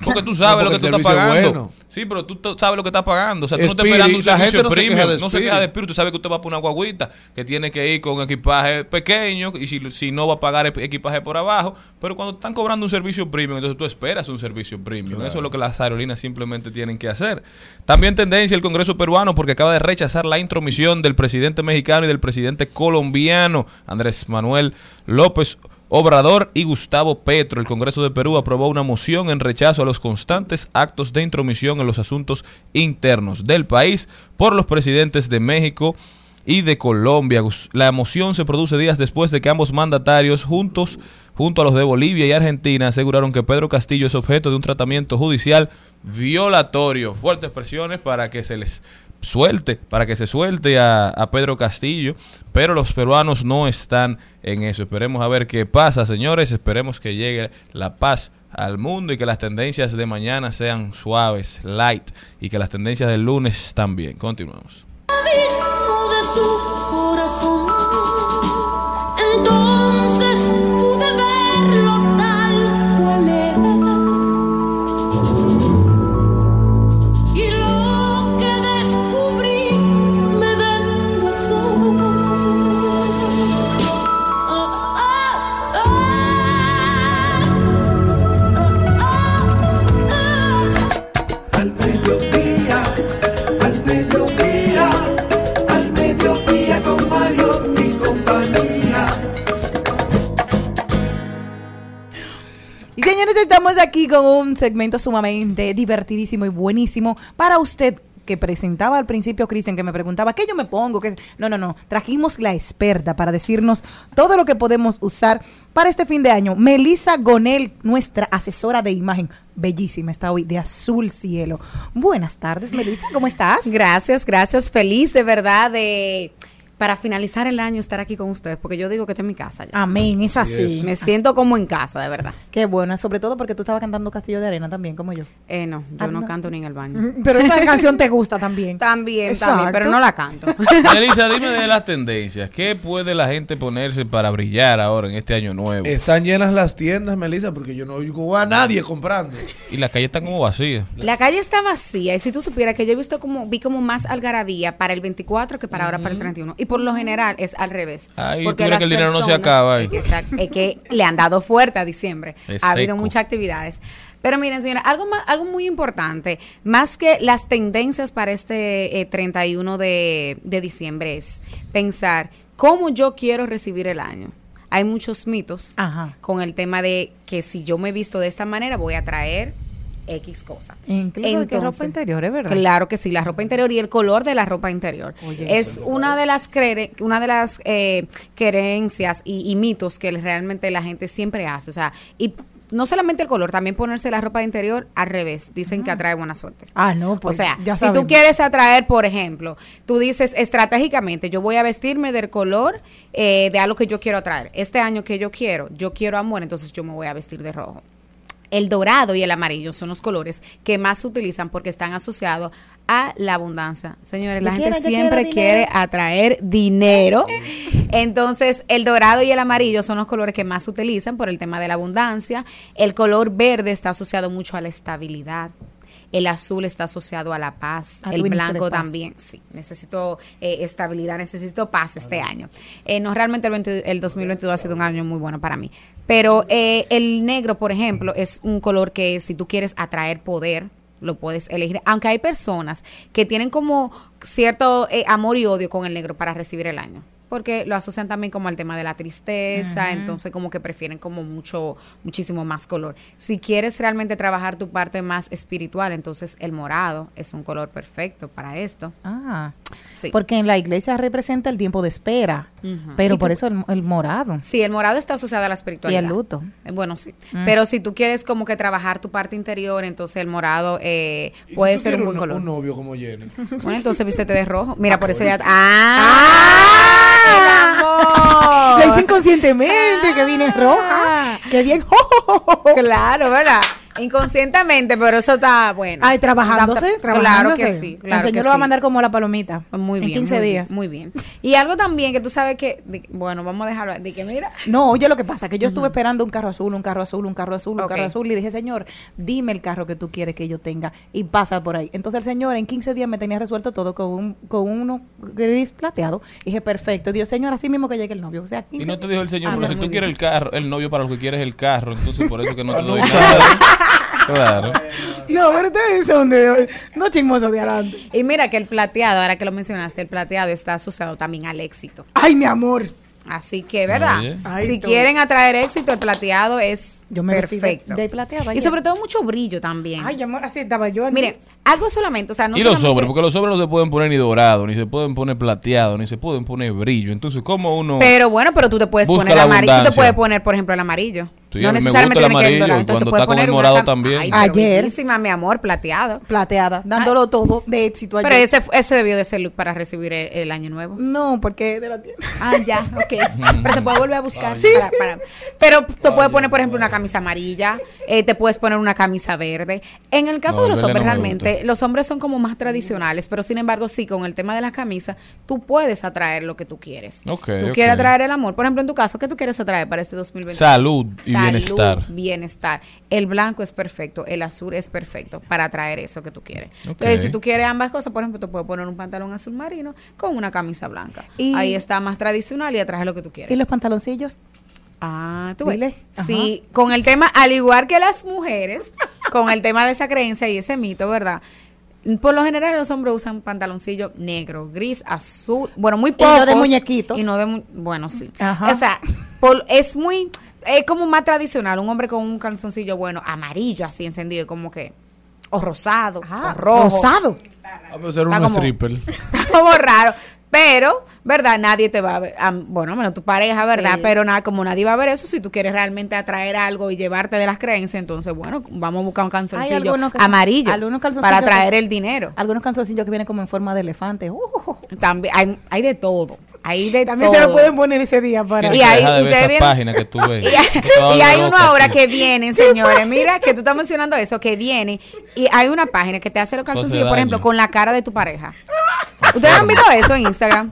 Porque tú sabes No, lo que tú estás pagando. bueno. Sí, pero tú sabes lo que estás pagando. O sea, tú no estás esperando un servicio no premium. no se queja de Spirit. Tú sabes que usted va por una guaguita que tiene que ir con equipaje pequeño y si, si no va a pagar equ- equipaje por abajo. Pero cuando están cobrando un servicio premium, entonces tú esperas un servicio premium. Eso es lo que las aerolíneas simplemente tienen que hacer. También tendencia el Congreso peruano porque acaba de rechazar la intromisión del presidente mexicano y del presidente colombiano Andrés Manuel López Obrador y Gustavo Petro. El Congreso de Perú aprobó una moción en rechazo a los constantes actos de intromisión en los asuntos internos del país por los presidentes de México y de Colombia. La moción se produce días después de que ambos mandatarios juntos junto a los de Bolivia y Argentina aseguraron que Pedro Castillo es objeto de un tratamiento judicial violatorio. Fuertes presiones para que se les suelte, para que se suelte a, a Pedro Castillo, pero los peruanos no están en eso. Esperemos a ver qué pasa, señores, esperemos que llegue la paz al mundo y que las tendencias de mañana sean suaves, light, y que las tendencias del lunes también. Continuamos. Estamos aquí con un segmento sumamente divertidísimo y buenísimo para usted que presentaba al principio Cristian, que me preguntaba, ¿qué yo me pongo? ¿Qué? No, no, no. Trajimos la experta para decirnos todo lo que podemos usar para este fin de año. Melissa Gonel, nuestra asesora de imagen. Bellísima está hoy, de azul cielo. Buenas tardes, Melissa, ¿cómo estás? Gracias, gracias. Feliz de verdad de para finalizar el año estar aquí con ustedes, porque yo digo que estoy en mi casa ya. Amén, es así. Me siento como en casa, de verdad. Qué buena, sobre todo porque tú estabas cantando Castillo de Arena también, como yo. Eh, no, yo Ah, no, no. canto ni en el baño. Pero esa canción te gusta también. También, Exacto. también, pero no la canto. Melissa, dime de las tendencias. ¿Qué puede la gente ponerse para brillar ahora en este año nuevo? Están llenas las tiendas, Melissa, porque yo no oigo a nadie comprando. Y las calles están como vacías. La calle está vacía y si tú supieras que yo he visto como, vi como más algarabía para el 24 que para ahora para el 31. Y por lo general es al revés. Ay, ves las que el dinero no se acaba ahí. Exacto, es que le han dado fuerte a diciembre. Es ha habido muchas actividades. Pero miren, señora, algo, más, algo muy importante, más que las tendencias para este eh, 31 de, de diciembre, es pensar cómo yo quiero recibir el año. Hay muchos mitos Ajá. con el tema de que si yo me visto de esta manera voy a traer X cosas. Incluso de que ropa interior, ¿es verdad? Claro que sí, la ropa interior y el color de la ropa interior. Oye, es una de las una de las eh, creencias y, y mitos que realmente la gente siempre hace. O sea, y no solamente el color, también ponerse la ropa interior al revés. Dicen que atrae buena suerte. Ah, no, pues o sea, ya si tú quieres atraer, por ejemplo, tú dices estratégicamente, yo voy a vestirme del color eh, de algo que yo quiero atraer. Este año que yo quiero, yo quiero amor, entonces yo me voy a vestir de rojo. El dorado y el amarillo son los colores que más se utilizan porque están asociados a la abundancia. Señores, la Yo gente quiero, siempre quiere atraer dinero. Entonces, el dorado y el amarillo son los colores que más se utilizan por el tema de la abundancia. El color verde está asociado mucho a la estabilidad. El azul está asociado a la paz. Ah, el blanco también. Sí, necesito eh, estabilidad, necesito paz este año. Eh, no, realmente el, 20 el 2022 ha sido un año muy bueno para mí. Pero eh, el negro, por ejemplo, es un color que si tú quieres atraer poder, lo puedes elegir. Aunque hay personas que tienen como cierto eh, amor y odio con el negro para recibir el año. Porque lo asocian también como al tema de la tristeza, entonces como que prefieren como mucho, muchísimo más color. Si quieres realmente trabajar tu parte más espiritual, entonces el morado es un color perfecto para esto. Ah, Sí. porque en la iglesia representa el tiempo de espera, pero ¿Y por tú? eso el, el morado Sí, el morado está asociado a la espiritualidad. y el luto. Eh, Bueno, sí. Mm. Pero si tú quieres como que trabajar tu parte interior, entonces el morado eh, puede ser un buen color. Un novio como Jenny. Bueno, entonces vístete de rojo. Mira, por eso ya... ¡Ah! Lo hice inconscientemente, que viene roja, que bien. Claro, ¿verdad? Inconscientemente, pero eso está bueno. Ay, trabajándose, Claro trabajándose. que sí. Claro el señor que lo va a mandar como la palomita. Muy en bien. 15 muy días. bien, muy bien. Y algo también que tú sabes que, de- bueno, vamos a dejarlo, de que mira, No, oye lo que pasa, que yo estuve esperando un carro azul, un carro azul, un carro azul, un carro azul, y dije, señor, dime el carro que tú quieres que yo tenga, y pasa por ahí. Entonces el señor en 15 días me tenía resuelto todo con un con uno gris plateado. Y dije, perfecto. Y dijo, señor, así mismo que llegue el novio. O sea, 15 Y no te dijo el señor, Ah, pero si tú bien. quieres el carro, el novio para lo que quieres es el carro, entonces por eso que no te doy nada. Claro. No, pero ustedes son de. No chismosos de adelante. y mira que el plateado, ahora que lo mencionaste, el plateado está asociado también al éxito. Ay, mi amor. Así que, ¿verdad? Ay, si todo. quieren atraer éxito, el plateado es Yo me de- perfecto. de plateado y sobre todo mucho brillo también. Ay, amor, así estaba yo. Mire, algo solamente, o sea, no y los sobres, porque los sobres no se pueden poner ni dorado, ni se pueden poner plateado, ni se pueden poner brillo. Entonces, ¿cómo uno...? Pero bueno, pero tú te puedes poner la amarillo. Tú te puedes poner, por ejemplo, el amarillo. Sí, no me necesariamente gusta el tiene que ir amarillo, dorado. Entonces cuando tú puedes está con el morado también. Ay, pero Ayer. mi amor, plateado. Plateada, dándolo todo de éxito Pero ayer. ese, ese debió de ser look para recibir el, el año nuevo. No, porque es de la tienda. Ah, ya, ok. Pero se puede volver a buscar. Sí, para- sí. para- Pero te puedes poner, por ejemplo, una camisa amarilla, eh, te puedes poner una camisa verde. En el caso No, de los hombres, no realmente, los hombres son como más tradicionales, pero sin embargo, sí, con el tema de las camisas, tú puedes atraer lo que tú quieres. Ok, tú quieres atraer el amor. Por ejemplo, en tu caso, ¿qué tú quieres atraer para este 2020? Salud y Salud, bienestar. bienestar. El blanco es perfecto, el azul es perfecto para atraer eso que tú quieres. Entonces, si tú quieres ambas cosas, por ejemplo, te puedes poner un pantalón azul marino con una camisa blanca. Y- Ahí está más tradicional y atrae lo que tú quieres. ¿Y los pantaloncillos? Ah, tú ves. Dile. Sí, con el tema, al igual que las mujeres, con el tema de esa creencia y ese mito, ¿verdad? Por lo general los hombres usan pantaloncillo negro, gris, azul, bueno, muy Y pocos. no de muñequitos. Y no de, mu- bueno, sí. Ajá. O sea, por- es muy, es como más tradicional, un hombre con un calzoncillo, bueno, amarillo así encendido, como que, o rosado, o rojo. Rosado. Ah, pero ser un Está como- stripper. Está como raro. Pero, ¿verdad? Nadie te va a ver. bueno, menos tu pareja, ¿verdad? Sí. Pero nada, como nadie va a ver eso, si tú quieres realmente atraer algo y llevarte de las creencias, entonces, bueno, vamos a buscar un Hay calzoncillo algunos amarillo algunos calzoncillos para atraer que- el dinero. Algunos calzoncillos que vienen como en forma de elefante. Uh, También hay, hay de todo. Hay de también todo. se lo pueden poner ese día para. Y ahí dejar de ver esa página que tú ves. Y hay, y hay uno ahora que vienen, señores. Mira que tú estás mencionando eso, que viene y hay una página que te hace los calzoncillos, por ejemplo, con la cara de tu pareja. ¿Ustedes han visto eso en Instagram?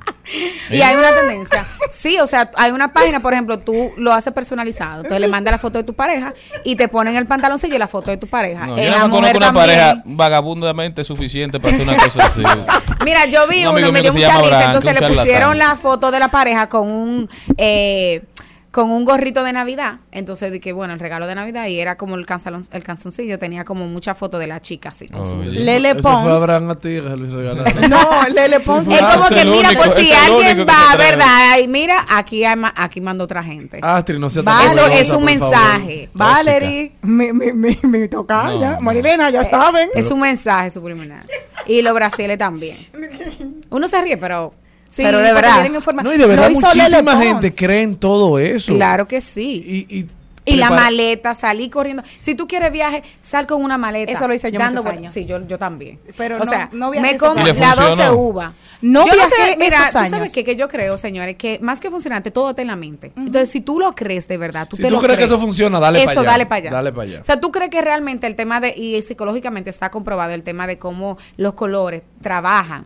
Y hay una tendencia. Sí, o sea, hay una página, por ejemplo, tú lo haces personalizado. Entonces le mandas la foto de tu pareja y te ponen el pantaloncillo y la foto de tu pareja. No, yo no conozco una también. pareja vagabundamente suficiente para hacer una cosa así. Mira, yo vi Un uno, me dio mucha risa. Entonces le pusieron la foto de la pareja con un eh, con un gorrito de Navidad. Entonces dije, bueno, el regalo de Navidad y era como el, canzalon- el canzoncillo, tenía como mucha foto de la chica así con su- Oye. Lele Pons. Abraham a ti se. No, Lele Pons. Es como Ah, que mira, por ese si alguien va, se. ¿verdad? Y mira, aquí hay ma- aquí manda otra gente. Astrid, no seas Vale. Eso es un mensaje. Valerie, mi, mi, mi, mi toca No, ya. no. Marilena, ya saben. Es un mensaje subliminal. Y los brasiles también. Uno se ríe, pero, Sí, pero de verdad. vienen en forma- No, y de verdad muchísima gente cree en todo eso. Claro que sí. Y, y, Y la maleta, salí corriendo. Si tú quieres viaje, sal con una maleta. Eso lo hice yo dando muchos años. Sí, yo, yo también. Pero o no- sea, no viajé me años. ¿Y le la 12 funcionó? uva. No yo viajé mira, esos tú sabes años. que, que yo creo, señores, que más que funcionante, todo está en la mente. Entonces, si tú lo crees de verdad, tú Si te tú lo crees que eso funciona, dale eso, para allá. dale para allá. Dale para allá. O sea, tú crees que realmente el tema de, y psicológicamente está comprobado el tema de cómo los colores trabajan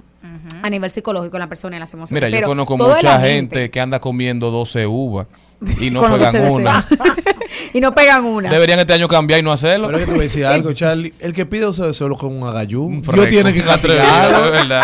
a nivel psicológico en la persona y en las emociones. Mira, yo conozco mucha gente que anda comiendo 12 uvas y no pegan 12 una. y no pegan una. Deberían este año cambiar y no hacerlo. Pero que te voy a decir algo, Charlie. El que pide eso solo con un agayú. Un freco, tiene que castigarlo. es verdad.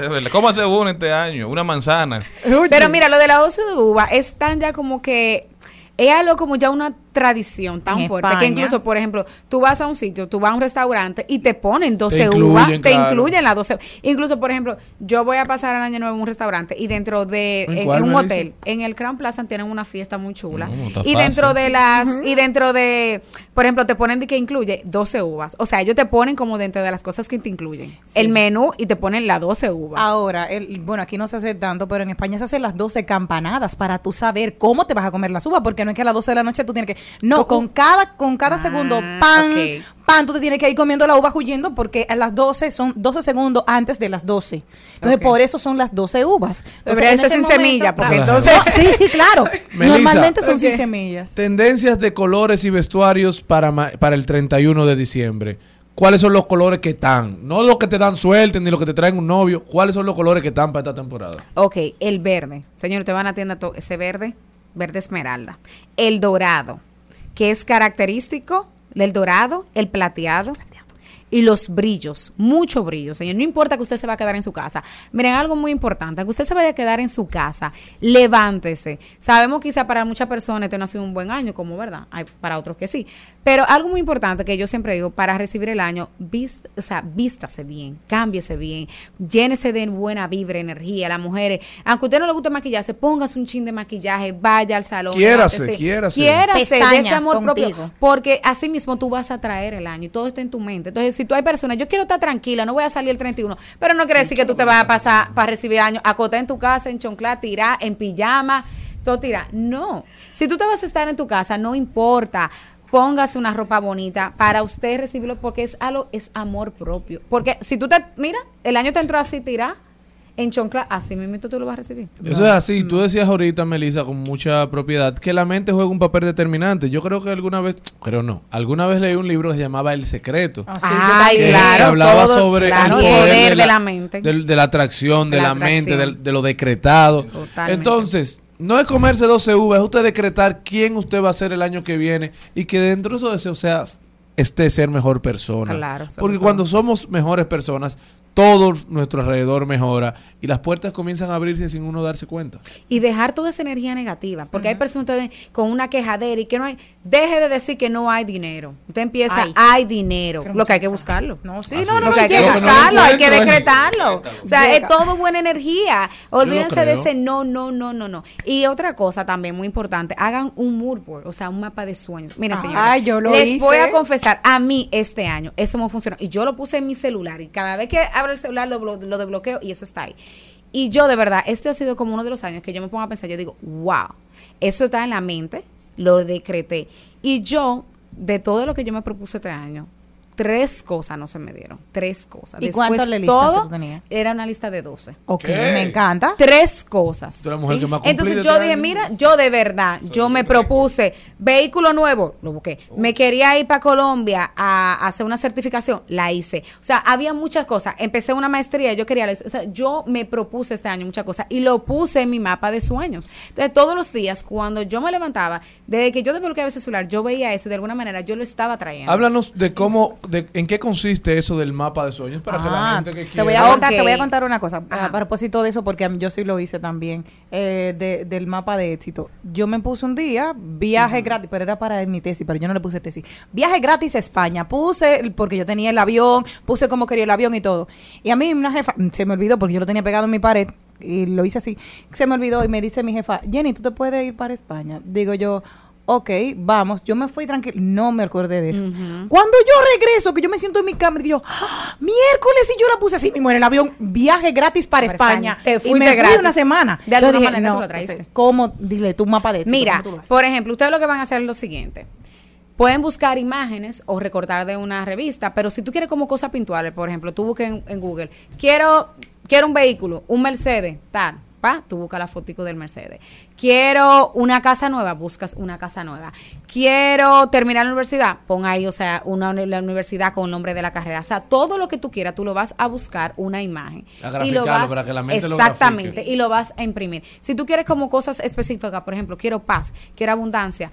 Es verdad. ¿Cómo hace uno este año? Una manzana. Pero mira, lo de la 12 de uva es tan ya como que es algo como ya una tradición tan En fuerte que España. incluso, por ejemplo, tú vas a un sitio, tú vas a un restaurante y te ponen 12 Te uvas, te claro. incluyen las 12. Incluso, por ejemplo, yo voy a pasar el año nuevo en un restaurante y dentro de ¿En en un hotel, en el Crown Plaza tienen una fiesta muy chula. No, está y dentro fácil. de las y dentro de, por ejemplo, te ponen de que incluye 12 uvas. O sea, ellos te ponen como dentro de las cosas que te incluyen. El menú y te ponen las 12 uvas. Ahora, el, bueno, aquí no se hace tanto, pero en España se hacen las 12 campanadas para tú saber cómo te vas a comer las uvas, porque no es que a las 12 de la noche tú tienes que... No, con cada, con cada Ah, segundo, pan, pan, tú te tienes que ir comiendo la uva huyendo porque a las 12 son 12 segundos antes de las 12. Entonces, por eso son las 12 uvas. Debería en ese sin semilla, porque Claro. entonces... No, sí, sí, claro. Melissa. Normalmente son Ok. sin semillas. Tendencias de colores y vestuarios para, ma- para el 31 de diciembre. ¿Cuáles son los colores que están? No los que te dan suerte ni los que te traen un novio. ¿Cuáles son los colores que están para esta temporada? Ok, el verde. Señor, te van a la tienda ese verde, verde esmeralda. El dorado, que es característico del dorado, el plateado. Y los brillos, mucho brillo, señor. No importa que usted se va a quedar en su casa. Miren, algo muy importante, que usted se vaya a quedar en su casa, levántese. Sabemos quizá para muchas personas este no ha sido un buen año, como verdad, hay para otros que sí. Pero algo muy importante que yo siempre digo, para recibir el año, vis- o sea, vístase bien, cámbiese bien, llénese de buena vibra, energía. Las mujeres, aunque a usted no le guste maquillarse, póngase un chin de maquillaje, vaya al salón. Quiérase, levántese. quiérase. Quiérase, de ese amor propio. Porque así mismo tú vas a traer el año y todo está en tu mente. Entonces, si tú hay personas, yo quiero estar tranquila, no voy a salir el 31, pero no quiere decir que tú te vas a pasar para recibir año, acotar en tu casa, en choncla, tirar, en pijama. todo tira. No. Si tú te vas a estar en tu casa, no importa. Póngase una ropa bonita para usted recibirlo porque es algo, es amor propio. Porque si tú te, mira, el año te entró así, tira, en choncla, así mismo tú lo vas a recibir. Eso es así. Tú decías ahorita, Melissa, con mucha propiedad, que la mente juega un papel determinante. Yo creo que alguna vez, creo no, alguna vez leí un libro que se llamaba El Secreto. Ay, que claro, hablaba todo, sobre claro, el poder, poder de la mente. de la atracción, de, De la la, mente, de, lo decretado. Totalmente. Entonces, no es comerse 12 uvas, es usted decretar quién usted va a ser el año que viene y que dentro de esos deseos sea este ser mejor persona. Claro, Porque cuando somos mejores personas, todo nuestro alrededor mejora y las puertas comienzan a abrirse sin uno darse cuenta. y dejar toda esa energía negativa. Porque hay personas que ven con una quejadera y que no hay. Deje de decir que no hay dinero. Usted empieza, Ay. hay dinero. Lo que hay que buscarlo. No, sí, Así no, no, lo no, que hay que buscarlo, hay que decretarlo. O sea, es todo buena energía. Olvídense de ese no, no, no, no, no. Y otra cosa también muy importante, hagan un mood board, o sea, un mapa de sueños. Miren, señores, Ay, yo lo les hice. voy a confesar, a mí este año eso me funcionó. Y yo lo puse en mi celular y cada vez que abro el celular lo, blo- lo desbloqueo y eso está ahí. Y yo de verdad, este ha sido como uno de los años que yo me pongo a pensar, yo digo, wow, eso está en la mente, lo decreté. Y yo, de todo lo que yo me propuse este año, tres cosas no se me dieron. Tres cosas. ¿Y cuántas le listas que tú tenías? Era una lista de 12. Ok, ¿Qué? me encanta. Tres cosas. Tú eres la mujer ¿sí? que más cumplí Entonces yo dije, mira, yo de verdad, yo me propuse vehículo nuevo, lo busqué. Me quería ir para Colombia a, a hacer una certificación, la hice. O sea, había muchas cosas. Empecé una maestría, yo quería, o sea, yo me propuse este año muchas cosas y lo puse en mi mapa de sueños. Entonces todos los días, cuando yo me levantaba, desde que yo desbloqueaba ese celular, yo veía eso y de alguna manera yo lo estaba trayendo. Háblanos de cómo, de en qué consiste eso del mapa de sueños para que la Ah, gente que te voy quiera- a contar, te voy a contar una cosa Ajá. a propósito de eso porque yo sí lo hice también eh, de- del mapa de éxito. Yo me puse un día viaje gratis, pero era para mi tesis, pero yo no le puse tesis. Viaje gratis a España. Puse porque yo tenía el avión, puse como quería el avión y todo. Y a mí una jefa se me olvidó porque yo lo tenía pegado en mi pared y lo hice así. Se me olvidó y me dice mi jefa, "Jenny, tú te puedes ir para España." Digo yo, Ok, vamos, yo me fui tranquila, no me acordé de eso. Cuando yo regreso, que yo me siento en mi cama, digo yo, "Ah, miércoles, y yo la puse así mismo en el avión, viaje gratis para Para España. España. Te y fuiste me fui gratis. una semana. De alguna Entonces manera tú lo entonces, traíste. ¿Cómo? Dile, tu mapa de éxito, Mira, por ejemplo, ustedes lo que van a hacer es lo siguiente. Pueden buscar imágenes o recortar de una revista, pero si tú quieres como cosas puntuales, por ejemplo, tú busques en, en Google, quiero, quiero un vehículo, un Mercedes, tal, pa, tú buscas la fotico del Mercedes. Quiero una casa nueva, buscas una casa nueva. Quiero terminar la universidad, pon ahí, o sea, una la universidad con el nombre de la carrera. O sea, todo lo que tú quieras, tú lo vas a buscar una imagen. A y lo vas, para que la mente lo Exactamente, y lo vas a imprimir. Si tú quieres como cosas específicas, por ejemplo, quiero paz, quiero abundancia,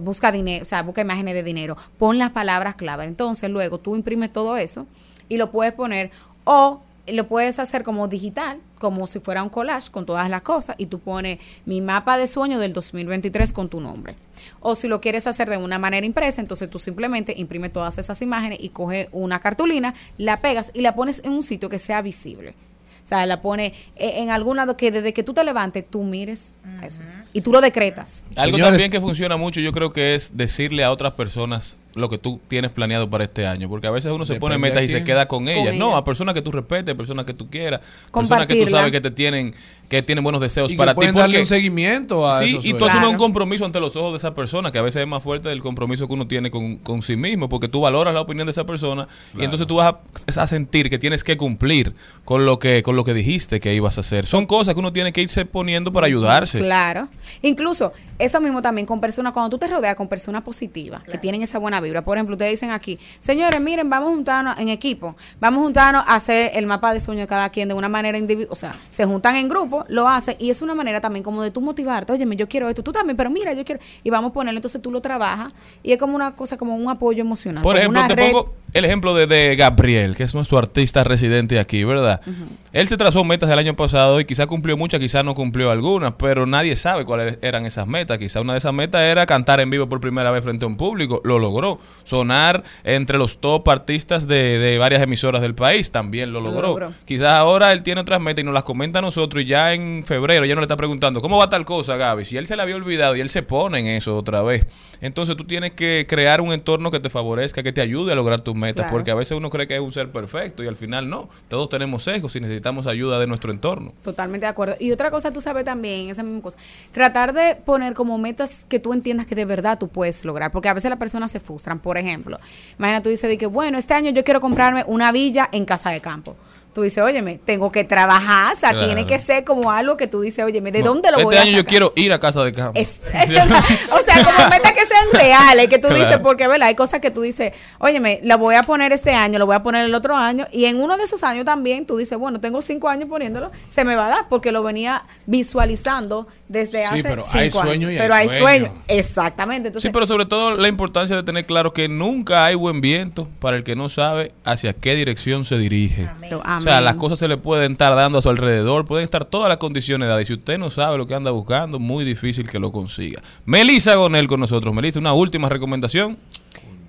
busca dinero, o sea, busca imágenes de dinero, pon las palabras clave. Entonces, luego tú imprimes todo eso y lo puedes poner o lo puedes hacer como digital, como si fuera un collage con todas las cosas y tú pones mi mapa de sueño del 2023 con tu nombre. O si lo quieres hacer de una manera impresa, entonces tú simplemente imprimes todas esas imágenes y coges una cartulina, la pegas y la pones en un sitio que sea visible. O sea, la pone eh, en algún lado que desde que tú te levantes, tú mires eso. Y tú lo decretas. Algo Señores- también que funciona mucho, yo creo que es decirle a otras personas lo que tú tienes planeado para este año. Porque a veces uno se Depende pone metas a y se queda con ellas. no, ella. a personas que tú respetes, personas que tú quieras, personas que tú sabes que te tienen, que tienen buenos deseos Y que para ti. pueden darle porque- un seguimiento a Sí, esos y tú sueños. asumes un Claro. compromiso ante los ojos de esa persona, que a veces es más fuerte del compromiso que uno tiene con, con sí mismo, porque tú valoras la opinión de esa persona y entonces tú vas a, a sentir que tienes que cumplir con lo que con lo que dijiste que ibas a hacer. Son cosas que uno tiene que irse poniendo para ayudarse. Claro. Incluso, eso mismo también con personas, cuando tú te rodeas con personas positivas, que tienen esa buena vibra. Por ejemplo, ustedes dicen aquí, señores, miren, vamos a juntarnos en equipo, vamos a juntarnos a hacer el mapa de sueño de cada quien de una manera individual. O sea, se juntan en grupo, lo hacen, y es una manera también como de tú motivarte, oye, yo quiero esto, tú también, pero mira, yo quiero, y vamos a ponerlo, entonces tú lo trabajas, y es como una cosa, como un apoyo emocional. Por ejemplo, te red. pongo el ejemplo de, de Gabriel, que es nuestro artista residente aquí, ¿verdad? Él se trazó metas el año pasado y quizá cumplió muchas, quizá no cumplió algunas, pero nadie sabe cuáles eran esas metas. Quizá una de esas metas era cantar en vivo por primera vez frente a un público, lo logró. Logró. Sonar entre los top artistas de, de varias emisoras del país, también lo Lo logró. Quizás ahora él tiene otras metas y nos las comenta a nosotros y ya en febrero ya no le está preguntando, ¿cómo va tal cosa, Gaby? Si él se la había olvidado y él se pone en eso otra vez. Entonces tú tienes que crear un entorno que te favorezca, que te ayude a lograr tus metas, Claro. porque a veces uno cree que es un ser perfecto y al final no. Todos tenemos sesgos y necesitamos ayuda de nuestro entorno. Totalmente de acuerdo. Y otra cosa, tú sabes también, esa misma cosa, tratar de poner como metas que tú entiendas que de verdad tú puedes lograr, porque a veces las personas se Por ejemplo, imagina tú dices de que, bueno, este año yo quiero comprarme una villa en casa de campo. Tú dices, óyeme, tengo que trabajar, o sea, Claro. tiene que ser como algo que tú dices, óyeme, ¿de dónde lo este voy a año yo quiero ir a casa de campo. Es- o sea, como metas que sean reales, que tú Claro. dices, porque ¿verdad? hay cosas que tú dices, óyeme, la voy a poner este año, lo voy a poner el otro año, y en uno de esos años también tú dices, bueno, tengo cinco años poniéndolo, se me va a dar, porque lo venía visualizando desde Sí, hace pero cinco hay años. sueño y hay pero hay sueño. sueño. Exactamente. Entonces, Sí, pero sobre todo la importancia de tener claro que nunca hay buen viento para el que no sabe hacia qué dirección se dirige. Pero, O sea, las cosas se le pueden estar dando a su alrededor, pueden estar todas las condiciones dadas. Y si usted no sabe lo que anda buscando, muy difícil que lo consiga. Melissa Gonel con nosotros. Melissa, una última recomendación.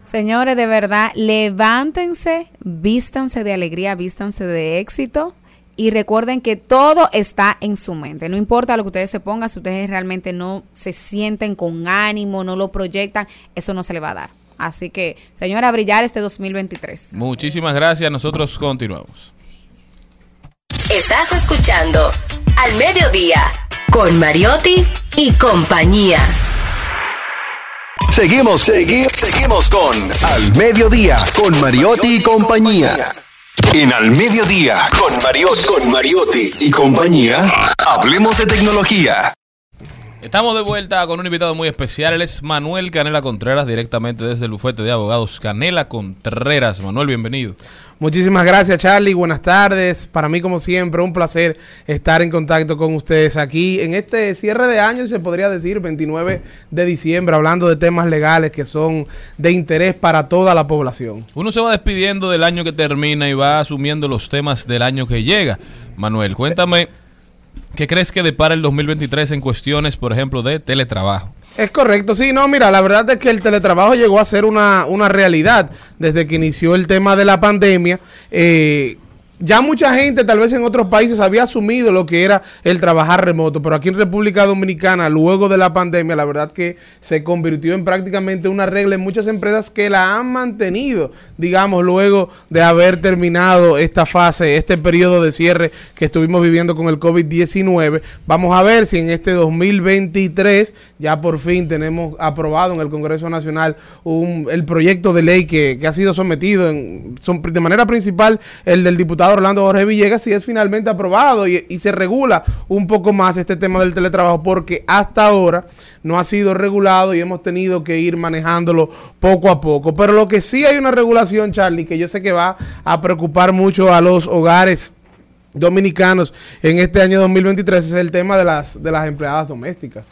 Señores, de verdad, levántense, vístanse de alegría, vístanse de éxito y recuerden que todo está en su mente. No importa lo que ustedes se pongan, si ustedes realmente no se sienten con ánimo, no lo proyectan, eso no se le va a dar. Así que, señora, a brillar este 2023. Muchísimas gracias. Nosotros continuamos. Estás escuchando Al Mediodía con Mariotti y compañía. Seguimos, seguimos, seguimos con Al Mediodía, con Mariotti y compañía. En Al Mediodía, con Mariotti, con Mariotti y compañía, hablemos de tecnología. Estamos de vuelta con un invitado muy especial. Él es Manuel Canela Contreras, directamente desde el bufete de abogados Canela Contreras. Manuel, bienvenido. Muchísimas gracias, Charlie. Buenas tardes. Para mí, como siempre, un placer estar en contacto con ustedes aquí en este cierre de año, se podría decir, 29 de diciembre, hablando de temas legales que son de interés para toda la población. Uno se va despidiendo del año que termina y va asumiendo los temas del año que llega. Manuel, cuéntame, ¿qué crees que depara el 2023 en cuestiones, por ejemplo, de teletrabajo? Es correcto, sí, no, mira, la verdad es que el teletrabajo llegó a ser una, una realidad desde que inició el tema de la pandemia. Eh, ya mucha gente, tal vez en otros países, había asumido lo que era el trabajar remoto, pero aquí en República Dominicana, luego de la pandemia, la verdad que se convirtió en prácticamente una regla en muchas empresas que la han mantenido, digamos, luego de haber terminado esta fase, este periodo de cierre que estuvimos viviendo con el COVID-19. Vamos a ver si en este 2023 ya por fin tenemos aprobado en el Congreso Nacional un- el proyecto de ley que, ha sido sometido de manera principal el del diputado Orlando Jorge Villegas si es finalmente aprobado y, y se regula un poco más este tema del teletrabajo porque hasta ahora no ha sido regulado y hemos tenido que ir manejándolo poco a poco. Pero lo que sí hay una regulación, Charlie, que yo sé que va a preocupar mucho a los hogares dominicanos en este año 2023 es el tema de las de las empleadas domésticas.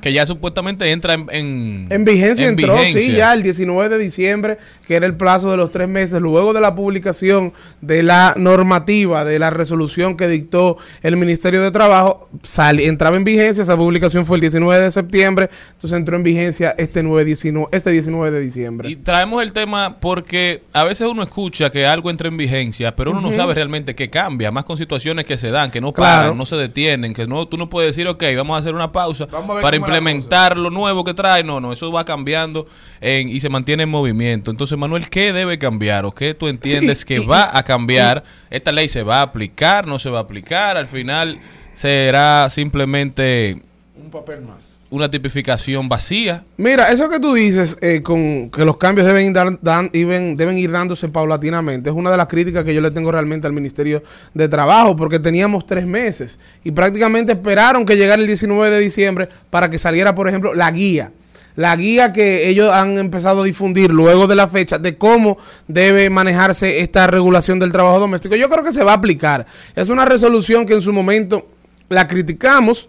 Que ya supuestamente entra en... En, En vigencia en entró, sí, vigencia. ya el 19 de diciembre, que era el plazo de los tres meses, luego de la publicación de la normativa, de la resolución que dictó el Ministerio de Trabajo, sal- entraba en vigencia, esa publicación fue el 19 de septiembre, entonces entró en vigencia este, 9, 19, este 19 de diciembre. Y traemos el tema porque a veces uno escucha que algo entra en vigencia, pero uno no Ujú. sabe realmente qué cambia, más con situaciones que se dan, que no Claro. paran, no se detienen, que no tú no puedes decir, ok, vamos a hacer una pausa Vamos a ver para implementar lo nuevo que trae. No, no, eso va cambiando en- y se mantiene en movimiento. Entonces, Manuel, ¿qué debe cambiar o qué tú entiendes Sí, que va a cambiar? ¿Esta ley se va a aplicar? ¿No se va a aplicar? Al final será simplemente Un papel más. Una tipificación vacía. Mira, eso que tú dices, eh, con que los cambios deben, dar- deben, deben ir dándose paulatinamente, es una de las críticas que yo le tengo realmente al Ministerio de Trabajo, porque teníamos tres meses y prácticamente esperaron que llegara el 19 de diciembre para que saliera, por ejemplo, la guía. La guía que ellos han empezado a difundir luego de la fecha de cómo debe manejarse esta regulación del trabajo doméstico. Yo creo que se va a aplicar. Es una resolución que en su momento la criticamos,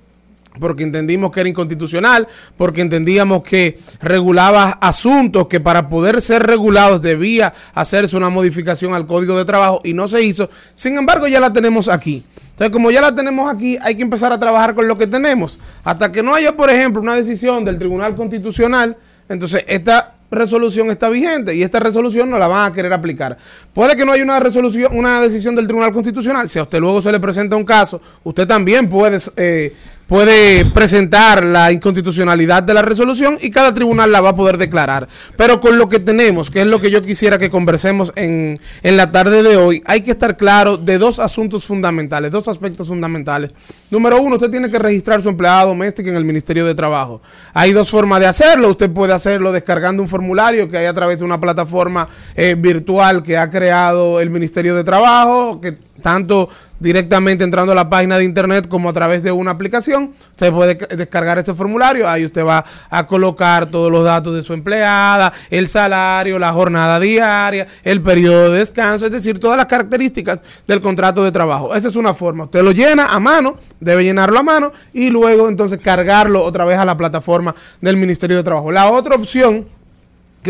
porque entendimos que era inconstitucional, porque entendíamos que regulaba asuntos que para poder ser regulados debía hacerse una modificación al código de trabajo y no se hizo. Sin embargo, ya la tenemos aquí. Entonces, como ya la tenemos aquí, hay que empezar a trabajar con lo que tenemos. Hasta que no haya, por ejemplo, una decisión del Tribunal Constitucional, entonces esta resolución está vigente y esta resolución no la van a querer aplicar. Puede que no haya una resolución, una decisión del Tribunal Constitucional. Si a usted luego se le presenta un caso, usted también puede eh, puede presentar la inconstitucionalidad de la resolución y cada tribunal la va a poder declarar. Pero con lo que tenemos, que es lo que yo quisiera que conversemos en, en la tarde de hoy, hay que estar claro de dos asuntos fundamentales, dos aspectos fundamentales. Número uno, usted tiene que registrar su empleada doméstica en el Ministerio de Trabajo. Hay dos formas de hacerlo. Usted puede hacerlo descargando un formulario que hay a través de una plataforma eh, virtual que ha creado el Ministerio de Trabajo, que tanto directamente entrando a la página de internet como a través de una aplicación. Usted puede ca- descargar ese formulario, ahí usted va a colocar todos los datos de su empleada, el salario, la jornada diaria, el periodo de descanso, es decir, todas las características del contrato de trabajo. Esa es una forma. Usted lo llena a mano, debe llenarlo a mano y luego entonces cargarlo otra vez a la plataforma del Ministerio de Trabajo. La otra opción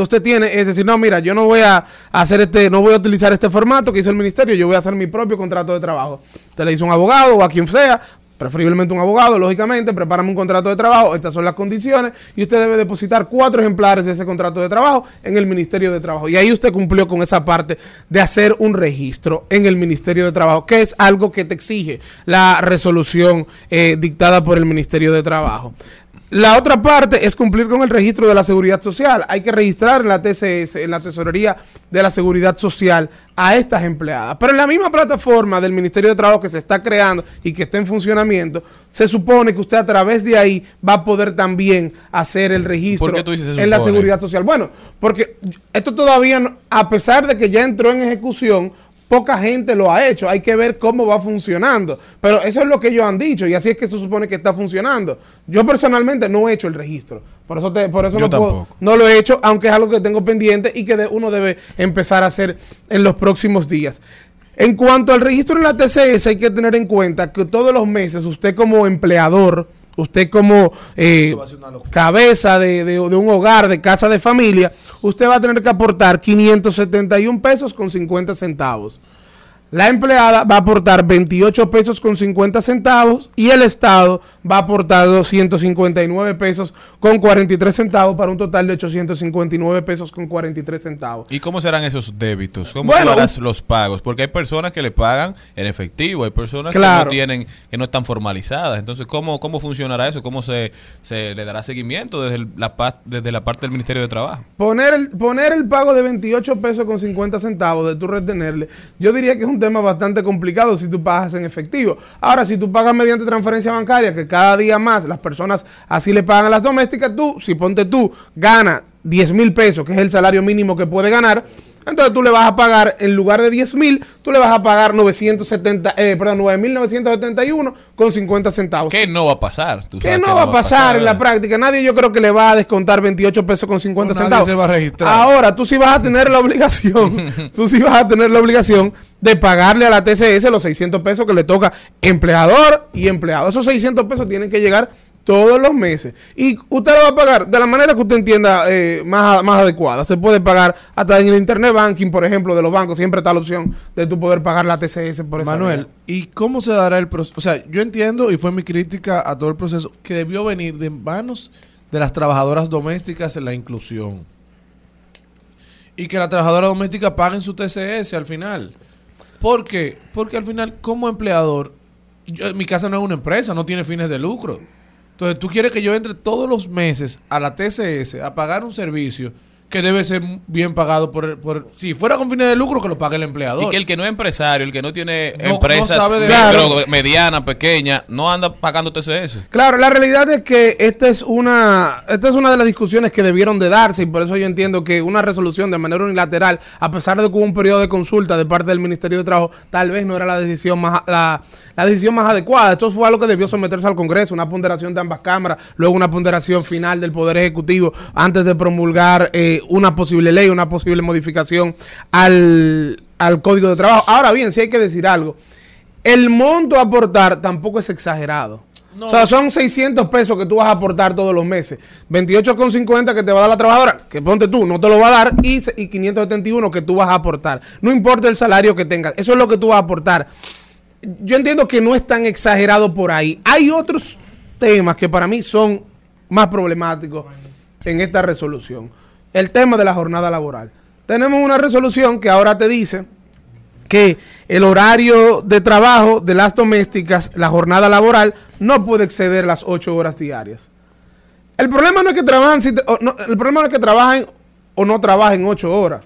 usted tiene es decir, no, mira, yo no voy a hacer este, no voy a utilizar este formato que hizo el ministerio, yo voy a hacer mi propio contrato de trabajo. Usted le a un abogado o a quien sea, preferiblemente un abogado, lógicamente, prepárame un contrato de trabajo, estas son las condiciones, y usted debe depositar cuatro ejemplares de ese contrato de trabajo en el Ministerio de Trabajo. Y ahí usted cumplió con esa parte de hacer un registro en el Ministerio de Trabajo, que es algo que te exige la resolución eh, dictada por el Ministerio de Trabajo. La otra parte es cumplir con el registro de la seguridad social. Hay que registrar en la TCS, en la Tesorería de la Seguridad Social, a estas empleadas. Pero en la misma plataforma del Ministerio de Trabajo que se está creando y que está en funcionamiento, se supone que usted a través de ahí va a poder también hacer el registro ¿Por qué tú dices se en la seguridad social. Bueno, porque esto todavía, no- a pesar de que ya entró en ejecución, poca gente lo ha hecho. Hay que ver cómo va funcionando. Pero eso es lo que ellos han dicho y así es que se supone que está funcionando. Yo personalmente no he hecho el registro. Por eso, te- por eso no, puedo- no lo he hecho, aunque es algo que tengo pendiente y que de- uno debe empezar a hacer en los próximos días. En cuanto al registro en la TCS, hay que tener en cuenta que todos los meses usted como empleador, usted como eh, cabeza de, de- de un hogar, de casa de familia, usted va a tener que aportar 571 pesos con 50 centavos. La empleada va a aportar 28 pesos con 50 centavos y el Estado va a aportar 259 pesos con 43 centavos para un total de 859 pesos con 43 centavos. ¿Y cómo serán esos débitos? ¿Cómo Bueno, harás los pagos? Porque hay personas que le pagan en efectivo, hay personas que no tienen, que no están formalizadas. Entonces, ¿cómo, cómo funcionará eso? ¿Cómo se, se le dará seguimiento desde, el- la, desde la parte del Ministerio de Trabajo? Poner el, poner el pago de 28 pesos con 50 centavos de tu retenerle, yo diría que es un tema bastante complicado si tú pagas en efectivo. Ahora, si tú pagas mediante transferencia bancaria, que cada día más las personas así le pagan a las domésticas, tú, si ponte tú, gana 10 mil pesos, que es el salario mínimo que puede ganar, entonces tú le vas a pagar, en lugar de 10 mil, tú le vas a pagar 970, eh, perdón, 9.971 con 50 centavos. ¿Qué no va a pasar? Tú ¿Qué no va a pasar en la práctica? Nadie yo creo que le va a descontar 28 pesos con 50 No, nadie centavos. se va a registrar. Ahora, tú sí vas a tener la obligación, tú sí vas a tener la obligación de pagarle a la TCS los 600 pesos que le toca empleador y empleado. Esos 600 pesos tienen que llegar todos los meses. Y usted lo va a pagar de la manera que usted entienda eh, más, más adecuada. Se puede pagar hasta en el Internet Banking, por ejemplo, de los bancos. Siempre está la opción de tú poder pagar la TCS por esa Manuel. ¿y cómo se dará el proceso? O sea, yo entiendo, y fue mi crítica a todo el proceso, que debió venir de manos de las trabajadoras domésticas en la inclusión. Y que las trabajadoras domésticas paguen su TCS al final. ¿Por qué? Porque al final, como empleador, yo- mi casa no es una empresa, no tiene fines de lucro. Entonces, tú quieres que yo entre todos los meses a la TCS a pagar un servicio que debe ser bien pagado por, por si fuera con fines de lucro que lo pague el empleador. Y que el que no es empresario, el que no tiene No- empresas no sabe de- micro, Claro. medianas, pequeñas, no anda pagando TCS. Claro, la realidad es que esta es una esta es una de las discusiones que debieron de darse y por eso yo entiendo que una resolución de manera unilateral, a pesar de que hubo un periodo de consulta de parte del Ministerio de Trabajo, tal vez no era la decisión más la, la decisión más adecuada. Esto fue algo que debió someterse al Congreso, una ponderación de ambas cámaras, luego una ponderación final del Poder Ejecutivo antes de promulgar eh, una posible ley, una posible modificación al, al Código de Trabajo. Ahora bien, sí hay que decir algo. El monto a aportar tampoco es exagerado. O sea, son 600 pesos que tú vas a aportar todos los meses. 28,50 que te va a dar la trabajadora, que ponte tú, no te lo va a dar, y, y 571 que tú vas a aportar. No importa el salario que tengas, eso es lo que tú vas a aportar. Yo entiendo que no es tan exagerado por ahí. Hay otros temas que para mí son más problemáticos en esta resolución. el tema de la jornada laboral. Tenemos una resolución que ahora te dice que el horario de trabajo de las domésticas, la jornada laboral, no puede exceder las ocho horas diarias. El problema no es que o no, el problema no es que trabajen o no trabajen ocho horas.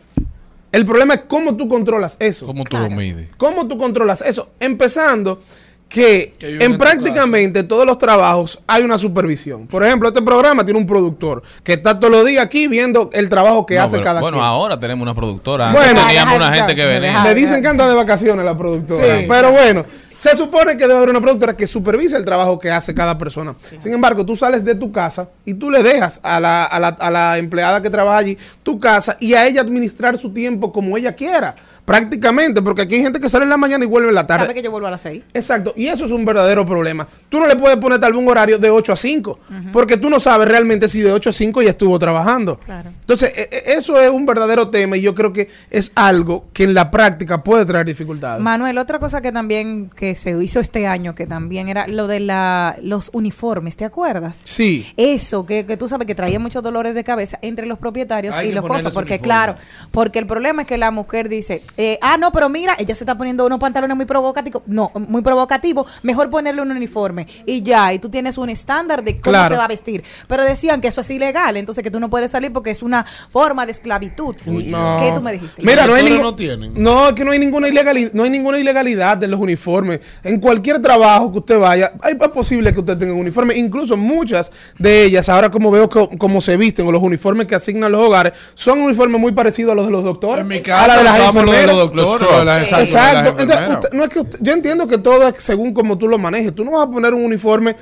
El problema es cómo tú controlas eso. ¿Cómo tú lo mides? ¿Cómo tú controlas eso? Empezando que, en prácticamente todos los trabajos hay una supervisión. Por ejemplo, este programa tiene un productor que está todos los días aquí viendo el trabajo que No, hace pero, cada bueno, quien. ahora tenemos una productora. Antes Bueno. teníamos Deja, una gente que venía. Le dicen que anda de vacaciones la productora. Sí. Pero bueno, se supone que debe haber una productora que supervise el trabajo que hace cada persona. Sin embargo, tú sales de tu casa y tú le dejas a la, a la- a la empleada que trabaja allí tu casa y a ella administrar su tiempo como ella quiera. Prácticamente, porque aquí hay gente que sale en la mañana y vuelve en la tarde. ¿Sabe que yo vuelvo a las seis? Exacto, y eso es un verdadero problema. Tú no le puedes poner tal vez un horario de 8 a 5, porque tú no sabes realmente si de 8 a 5 ya estuvo trabajando. Claro. Entonces, e- e- eso es un verdadero tema y yo creo que es algo que en la práctica puede traer dificultades. Manuel, otra cosa que también que se hizo este año, que también era lo de la, los uniformes, ¿te acuerdas? Sí. Eso, que, que tú sabes que traía muchos dolores de cabeza entre los propietarios Hay y los cosas, porque uniforme. claro, porque el problema es que la mujer dice, eh, ah, no, pero mira, ella se está poniendo unos pantalones muy provocativos, no, muy provocativos, mejor ponerle un uniforme y ya, y tú tienes un estándar de cómo Claro. se va a vestir. Pero decían que eso es ilegal, entonces que tú no puedes salir porque es una forma de esclavitud. No. ¿Qué tú me dijiste? Mira, no hay, ningún- no tienen. no, es que no hay ninguna ilegalidad, no hay ninguna ilegalidad de los uniformes. En cualquier trabajo que usted vaya, hay- es posible que usted tenga un uniforme. Incluso muchas de ellas, ahora como veo co- cómo se visten o los uniformes que asignan los hogares, son uniformes muy parecidos a los de los doctores. En mi a casa la de las enfermeras. los doctores, lo de las- exacto. Entonces, usted- no es que usted- yo entiendo que todo es según como tú lo manejes. Tú no vas a poner un uniforme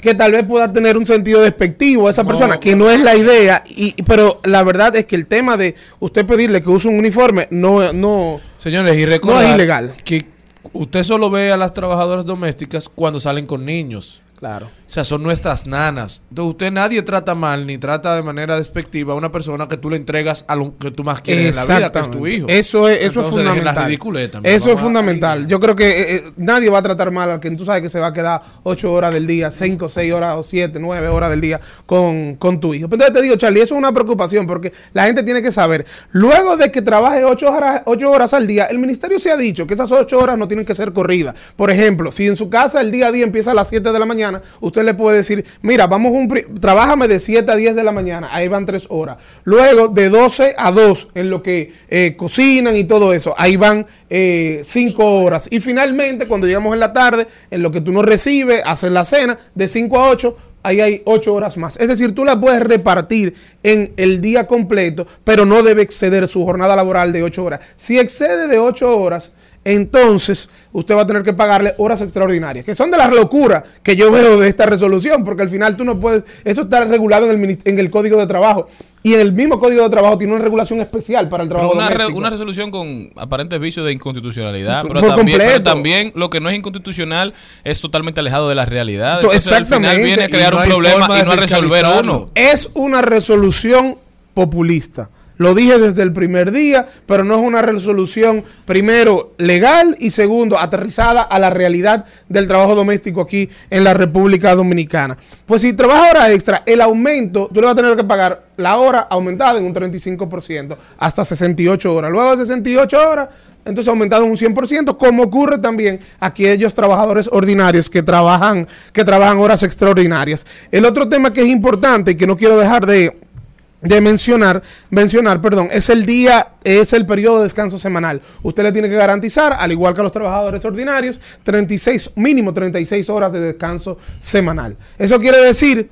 que tal vez pueda tener un sentido despectivo a esa persona, que no es la idea, y, pero la verdad es que el tema de usted pedirle que use un uniforme no, no, Señores, y recordar No es ilegal. que usted solo ve a las trabajadoras domésticas cuando salen con niños. Claro. O sea, son nuestras nanas. Entonces, usted nadie trata mal ni trata de manera despectiva a una persona que tú le entregas a lo que tú más quieres en la vida, que es tu hijo. Eso es, eso es Entonces, fundamental. Eso es fundamental. Yo creo que eh, eh, nadie va a tratar mal al que tú sabes que se va a quedar ocho horas del día, cinco, seis horas o siete, nueve horas del día con, con tu hijo. Pero entonces te digo, Charlie, eso es una preocupación porque la gente tiene que saber, luego de que trabaje ocho horas, ocho horas al día, el ministerio se ha dicho que esas ocho horas no tienen que ser corridas. Por ejemplo, si en su casa el día a día empieza a las 7 de la mañana, usted le puede decir, mira, vamos un trabájame de 7 a 10 de la mañana, ahí van tres horas. Luego de 12 a 2 en lo que eh, cocinan y todo eso, ahí van 5 horas. Y finalmente, cuando llegamos en la tarde, en lo que tú no recibes, haces la cena, de 5 a 8, ahí hay 8 horas más. Es decir, tú la puedes repartir en el día completo, pero no debe exceder su jornada laboral de 8 horas. Si excede de 8 horas, entonces usted va a tener que pagarle horas extraordinarias, que son de las locuras que yo veo de esta resolución, porque al final tú no puedes, eso está regulado en el, en el Código de Trabajo, y en el mismo Código de Trabajo tiene una regulación especial para el Pero trabajo una, re- doméstico. una resolución con aparentes vicios de inconstitucionalidad, Por pero también, completo. pero también lo que no es inconstitucional es totalmente alejado de la realidad. Entonces, al final exactamente. viene a crear no un problema y no a resolver uno. Es una resolución populista. Lo dije desde el primer día, pero no es una resolución, primero, legal y segundo, aterrizada a la realidad del trabajo doméstico aquí en la República Dominicana. Pues si trabaja hora extra, el aumento, tú le vas a tener que pagar la hora aumentada en un 35%, hasta 68 horas. Luego de 68 horas, entonces aumentado en un 100%, como ocurre también aquellos trabajadores ordinarios que trabajan, que trabajan horas extraordinarias. El otro tema que es importante y que no quiero dejar de, de mencionar, mencionar, perdón, es el día, es el periodo de descanso semanal. Usted le tiene que garantizar, al igual que a los trabajadores ordinarios, 36, mínimo 36 horas de descanso semanal. Eso quiere decir,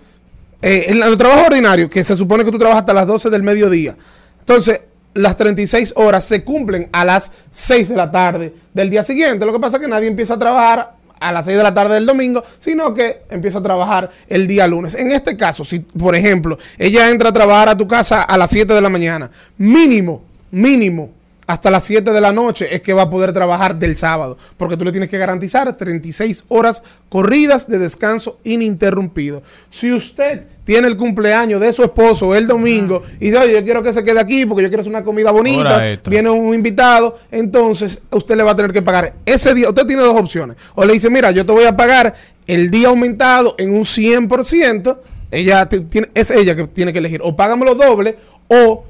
eh, en el trabajo ordinario, que se supone que tú trabajas hasta las 12 del mediodía. Entonces, las 36 horas se cumplen a las 6 de la tarde del día siguiente. Lo que pasa es que nadie empieza a trabajar a las 6 de la tarde del domingo, sino que empieza a trabajar el día lunes. En este caso, si por ejemplo ella entra a trabajar a tu casa a las 7 de la mañana, mínimo, mínimo, hasta las 7 de la noche es que va a poder trabajar del sábado, porque tú le tienes que garantizar 36 horas corridas de descanso ininterrumpido. Si usted tiene el cumpleaños de su esposo el domingo y dice, oye, yo quiero que se quede aquí porque yo quiero hacer una comida bonita, viene un invitado, entonces usted le va a tener que pagar ese día. Usted tiene dos opciones. O le dice, mira, yo te voy a pagar el día aumentado en un 100%. Ella tiene, es ella que tiene que elegir. O págamelo doble o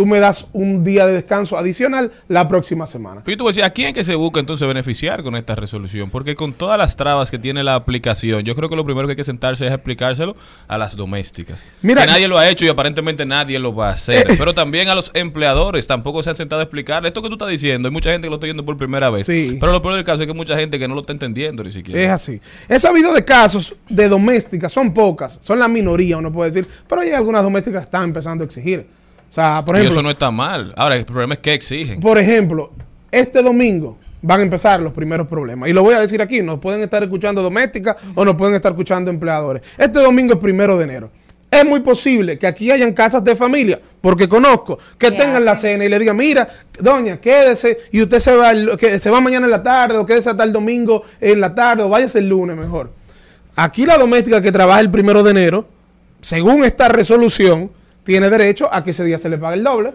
tú me das un día de descanso adicional la próxima semana. Pero tú decías, ¿a quién es que se busca entonces beneficiar con esta resolución? Porque con todas las trabas que tiene la aplicación, yo creo que lo primero que hay que sentarse es explicárselo a las domésticas. Mira- que nadie lo ha hecho y aparentemente nadie lo va a hacer. Pero también a los empleadores tampoco se han sentado a explicar esto que tú estás diciendo. Hay mucha gente que lo está oyendo por primera vez. Sí. Pero lo peor del caso es que hay mucha gente que no lo está entendiendo ni siquiera. Es así. He sabido de casos de domésticas, son pocas, son la minoría, uno puede decir, pero hay algunas domésticas que están empezando a exigir. O sea, por y ejemplo, eso no está mal. Ahora, el problema es que exigen. Por ejemplo, este domingo van a empezar los primeros problemas. Y lo voy a decir aquí, nos pueden estar escuchando domésticas o nos pueden estar escuchando empleadores. Este domingo es primero de enero. Es muy posible que aquí hayan casas de familia, porque conozco, que tengan la cena y le digan, mira, doña, quédese y usted se va, el- que se va mañana en la tarde o quédese hasta el domingo en la tarde o váyase el lunes mejor. Aquí la doméstica que trabaja el primero de enero, según esta resolución, tiene derecho a que ese día se le pague el doble.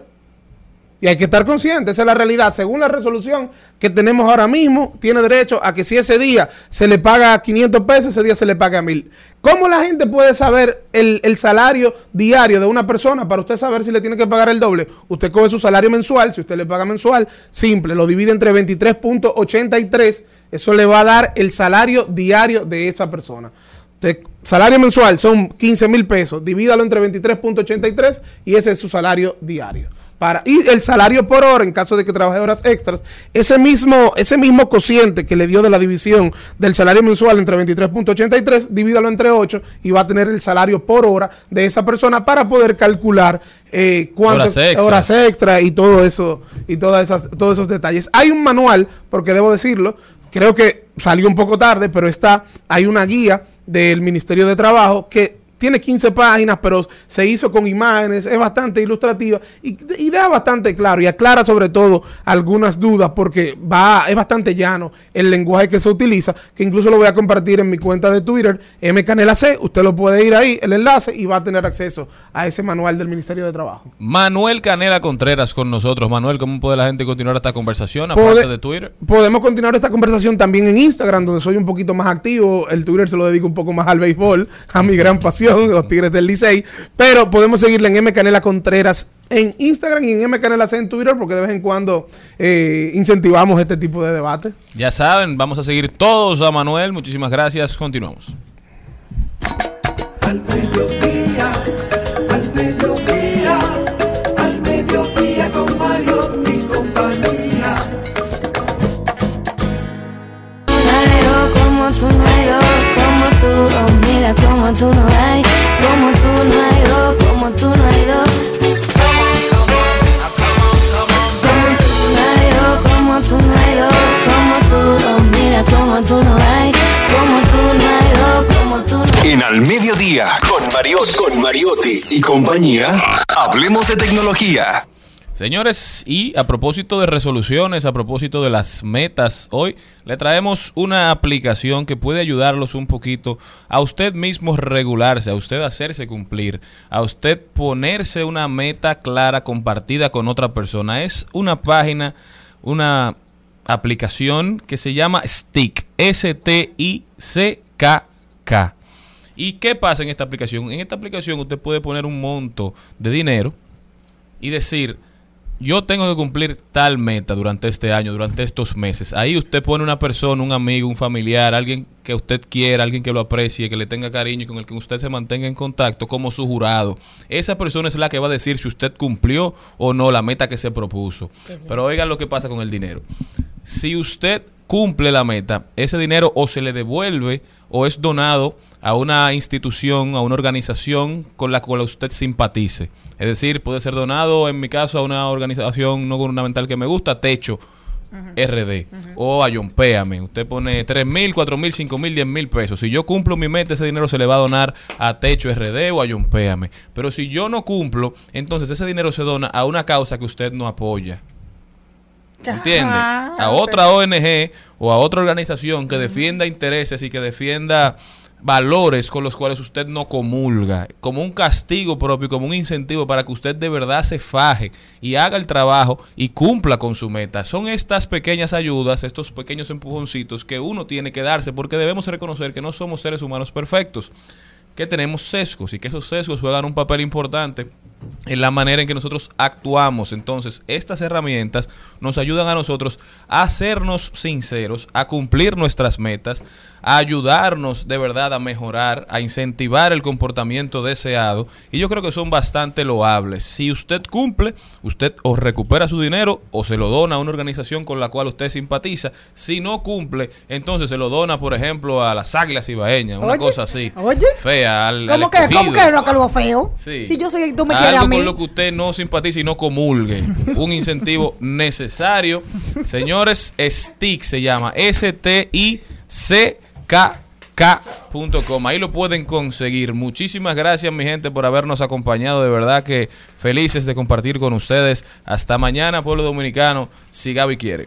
Y hay que estar consciente, esa es la realidad. Según la resolución que tenemos ahora mismo, tiene derecho a que si ese día se le paga 500 pesos, ese día se le paga 1000. ¿Cómo la gente puede saber el, el salario diario de una persona para usted saber si le tiene que pagar el doble? Usted coge su salario mensual, si usted le paga mensual, simple, lo divide entre 23.83, eso le va a dar el salario diario de esa persona. Usted- salario mensual son 15 mil pesos, divídalo entre 23.83 y ese es su salario diario. Para, y el salario por hora, en caso de que trabaje horas extras, ese mismo, ese mismo cociente que le dio de la división del salario mensual entre 23.83, divídalo entre 8 y va a tener el salario por hora de esa persona para poder calcular eh, cuántas Horas extras. horas extra y todo eso y todas esas, todos esos detalles. Hay un manual, porque debo decirlo, creo que salió un poco tarde, pero está, hay una guía del Ministerio de Trabajo que tiene 15 páginas, pero se hizo con imágenes, es bastante ilustrativa y, y deja bastante claro y aclara sobre todo algunas dudas porque va, es bastante llano el lenguaje que se utiliza, que incluso lo voy a compartir en mi cuenta de Twitter, mcanelac, usted lo puede ir ahí, el enlace, y va a tener acceso a ese manual del Ministerio de Trabajo. Manuel Canela Contreras con nosotros. Manuel, ¿cómo puede la gente continuar esta conversación aparte de Twitter? Podemos continuar esta conversación también en Instagram, donde soy un poquito más activo. El Twitter se lo dedico un poco más al béisbol, a mi gran pasión, los Tigres del Licey. Pero podemos seguirle en M Canela Contreras en Instagram y en M Canela C en Twitter, porque de vez en cuando eh, incentivamos este tipo de debate. Ya saben, vamos a seguir todos a Manuel. Muchísimas gracias. Continuamos. Al mediodía, al mediodía, al mediodía con Mario y compañía. Como tú como tú, como no hay, como como En Al Mediodía, con Mariot, con Mariotti y compañía, hablemos de tecnología. Señores, y a propósito de resoluciones, a propósito de las metas, hoy le traemos una aplicación que puede ayudarlos un poquito a usted mismo regularse, a usted hacerse cumplir, a usted ponerse una meta clara compartida con otra persona. Es una página, una aplicación que se llama Stick, S-T-I-C-K-K. ¿Y qué pasa en esta aplicación? En esta aplicación usted puede poner un monto de dinero y decir, yo tengo que cumplir tal meta durante este año, durante estos meses. Ahí usted pone una persona, un amigo, un familiar, alguien que usted quiera, alguien que lo aprecie, que le tenga cariño y con el que usted se mantenga en contacto como su jurado. Esa persona es la que va a decir si usted cumplió o no la meta que se propuso. Pero oigan lo que pasa con el dinero. Si usted cumple la meta, ese dinero o se le devuelve o es donado a una institución, a una organización con la cual usted simpatice. Es decir, puede ser donado, en mi caso, a una organización no gubernamental que me gusta, Techo RD, o a Yompéame. Usted pone 3 mil, 4 mil, 5 mil, 10 mil pesos. Si yo cumplo mi meta, ese dinero se le va a donar a Techo RD o a Yompéame. Pero si yo no cumplo, entonces ese dinero se dona a una causa que usted no apoya. ¿Entiende? A otra ONG o a otra organización que defienda intereses y que defienda valores con los cuales usted no comulga, como un castigo propio, como un incentivo para que usted de verdad se faje y haga el trabajo y cumpla con su meta. Son estas pequeñas ayudas, estos pequeños empujoncitos que uno tiene que darse porque debemos reconocer que no somos seres humanos perfectos, que tenemos sesgos y que esos sesgos juegan un papel importante en la manera en que nosotros actuamos. Entonces, estas herramientas nos ayudan a nosotros a hacernos sinceros, a cumplir nuestras metas, a ayudarnos de verdad a mejorar, a incentivar el comportamiento deseado. Y yo creo que son bastante loables. Si usted cumple, usted o recupera su dinero o se lo dona a una organización con la cual usted simpatiza. Si no cumple, entonces se lo dona, por ejemplo, a las águilas ibaeñas, una Oye, cosa así. oye. Fea, al, ¿Cómo al que, ¿Cómo que no que algo feo? Sí. Si yo soy, tú me quieres Algo mí. con lo que usted no simpatiza y no comulgue. Un incentivo necesario. Señores, STIC se llama. S-T-I-C-K-K.com. Ahí lo pueden conseguir. Muchísimas gracias, mi gente, por habernos acompañado. De verdad que felices de compartir con ustedes. Hasta mañana, pueblo dominicano, si Gaby quiere.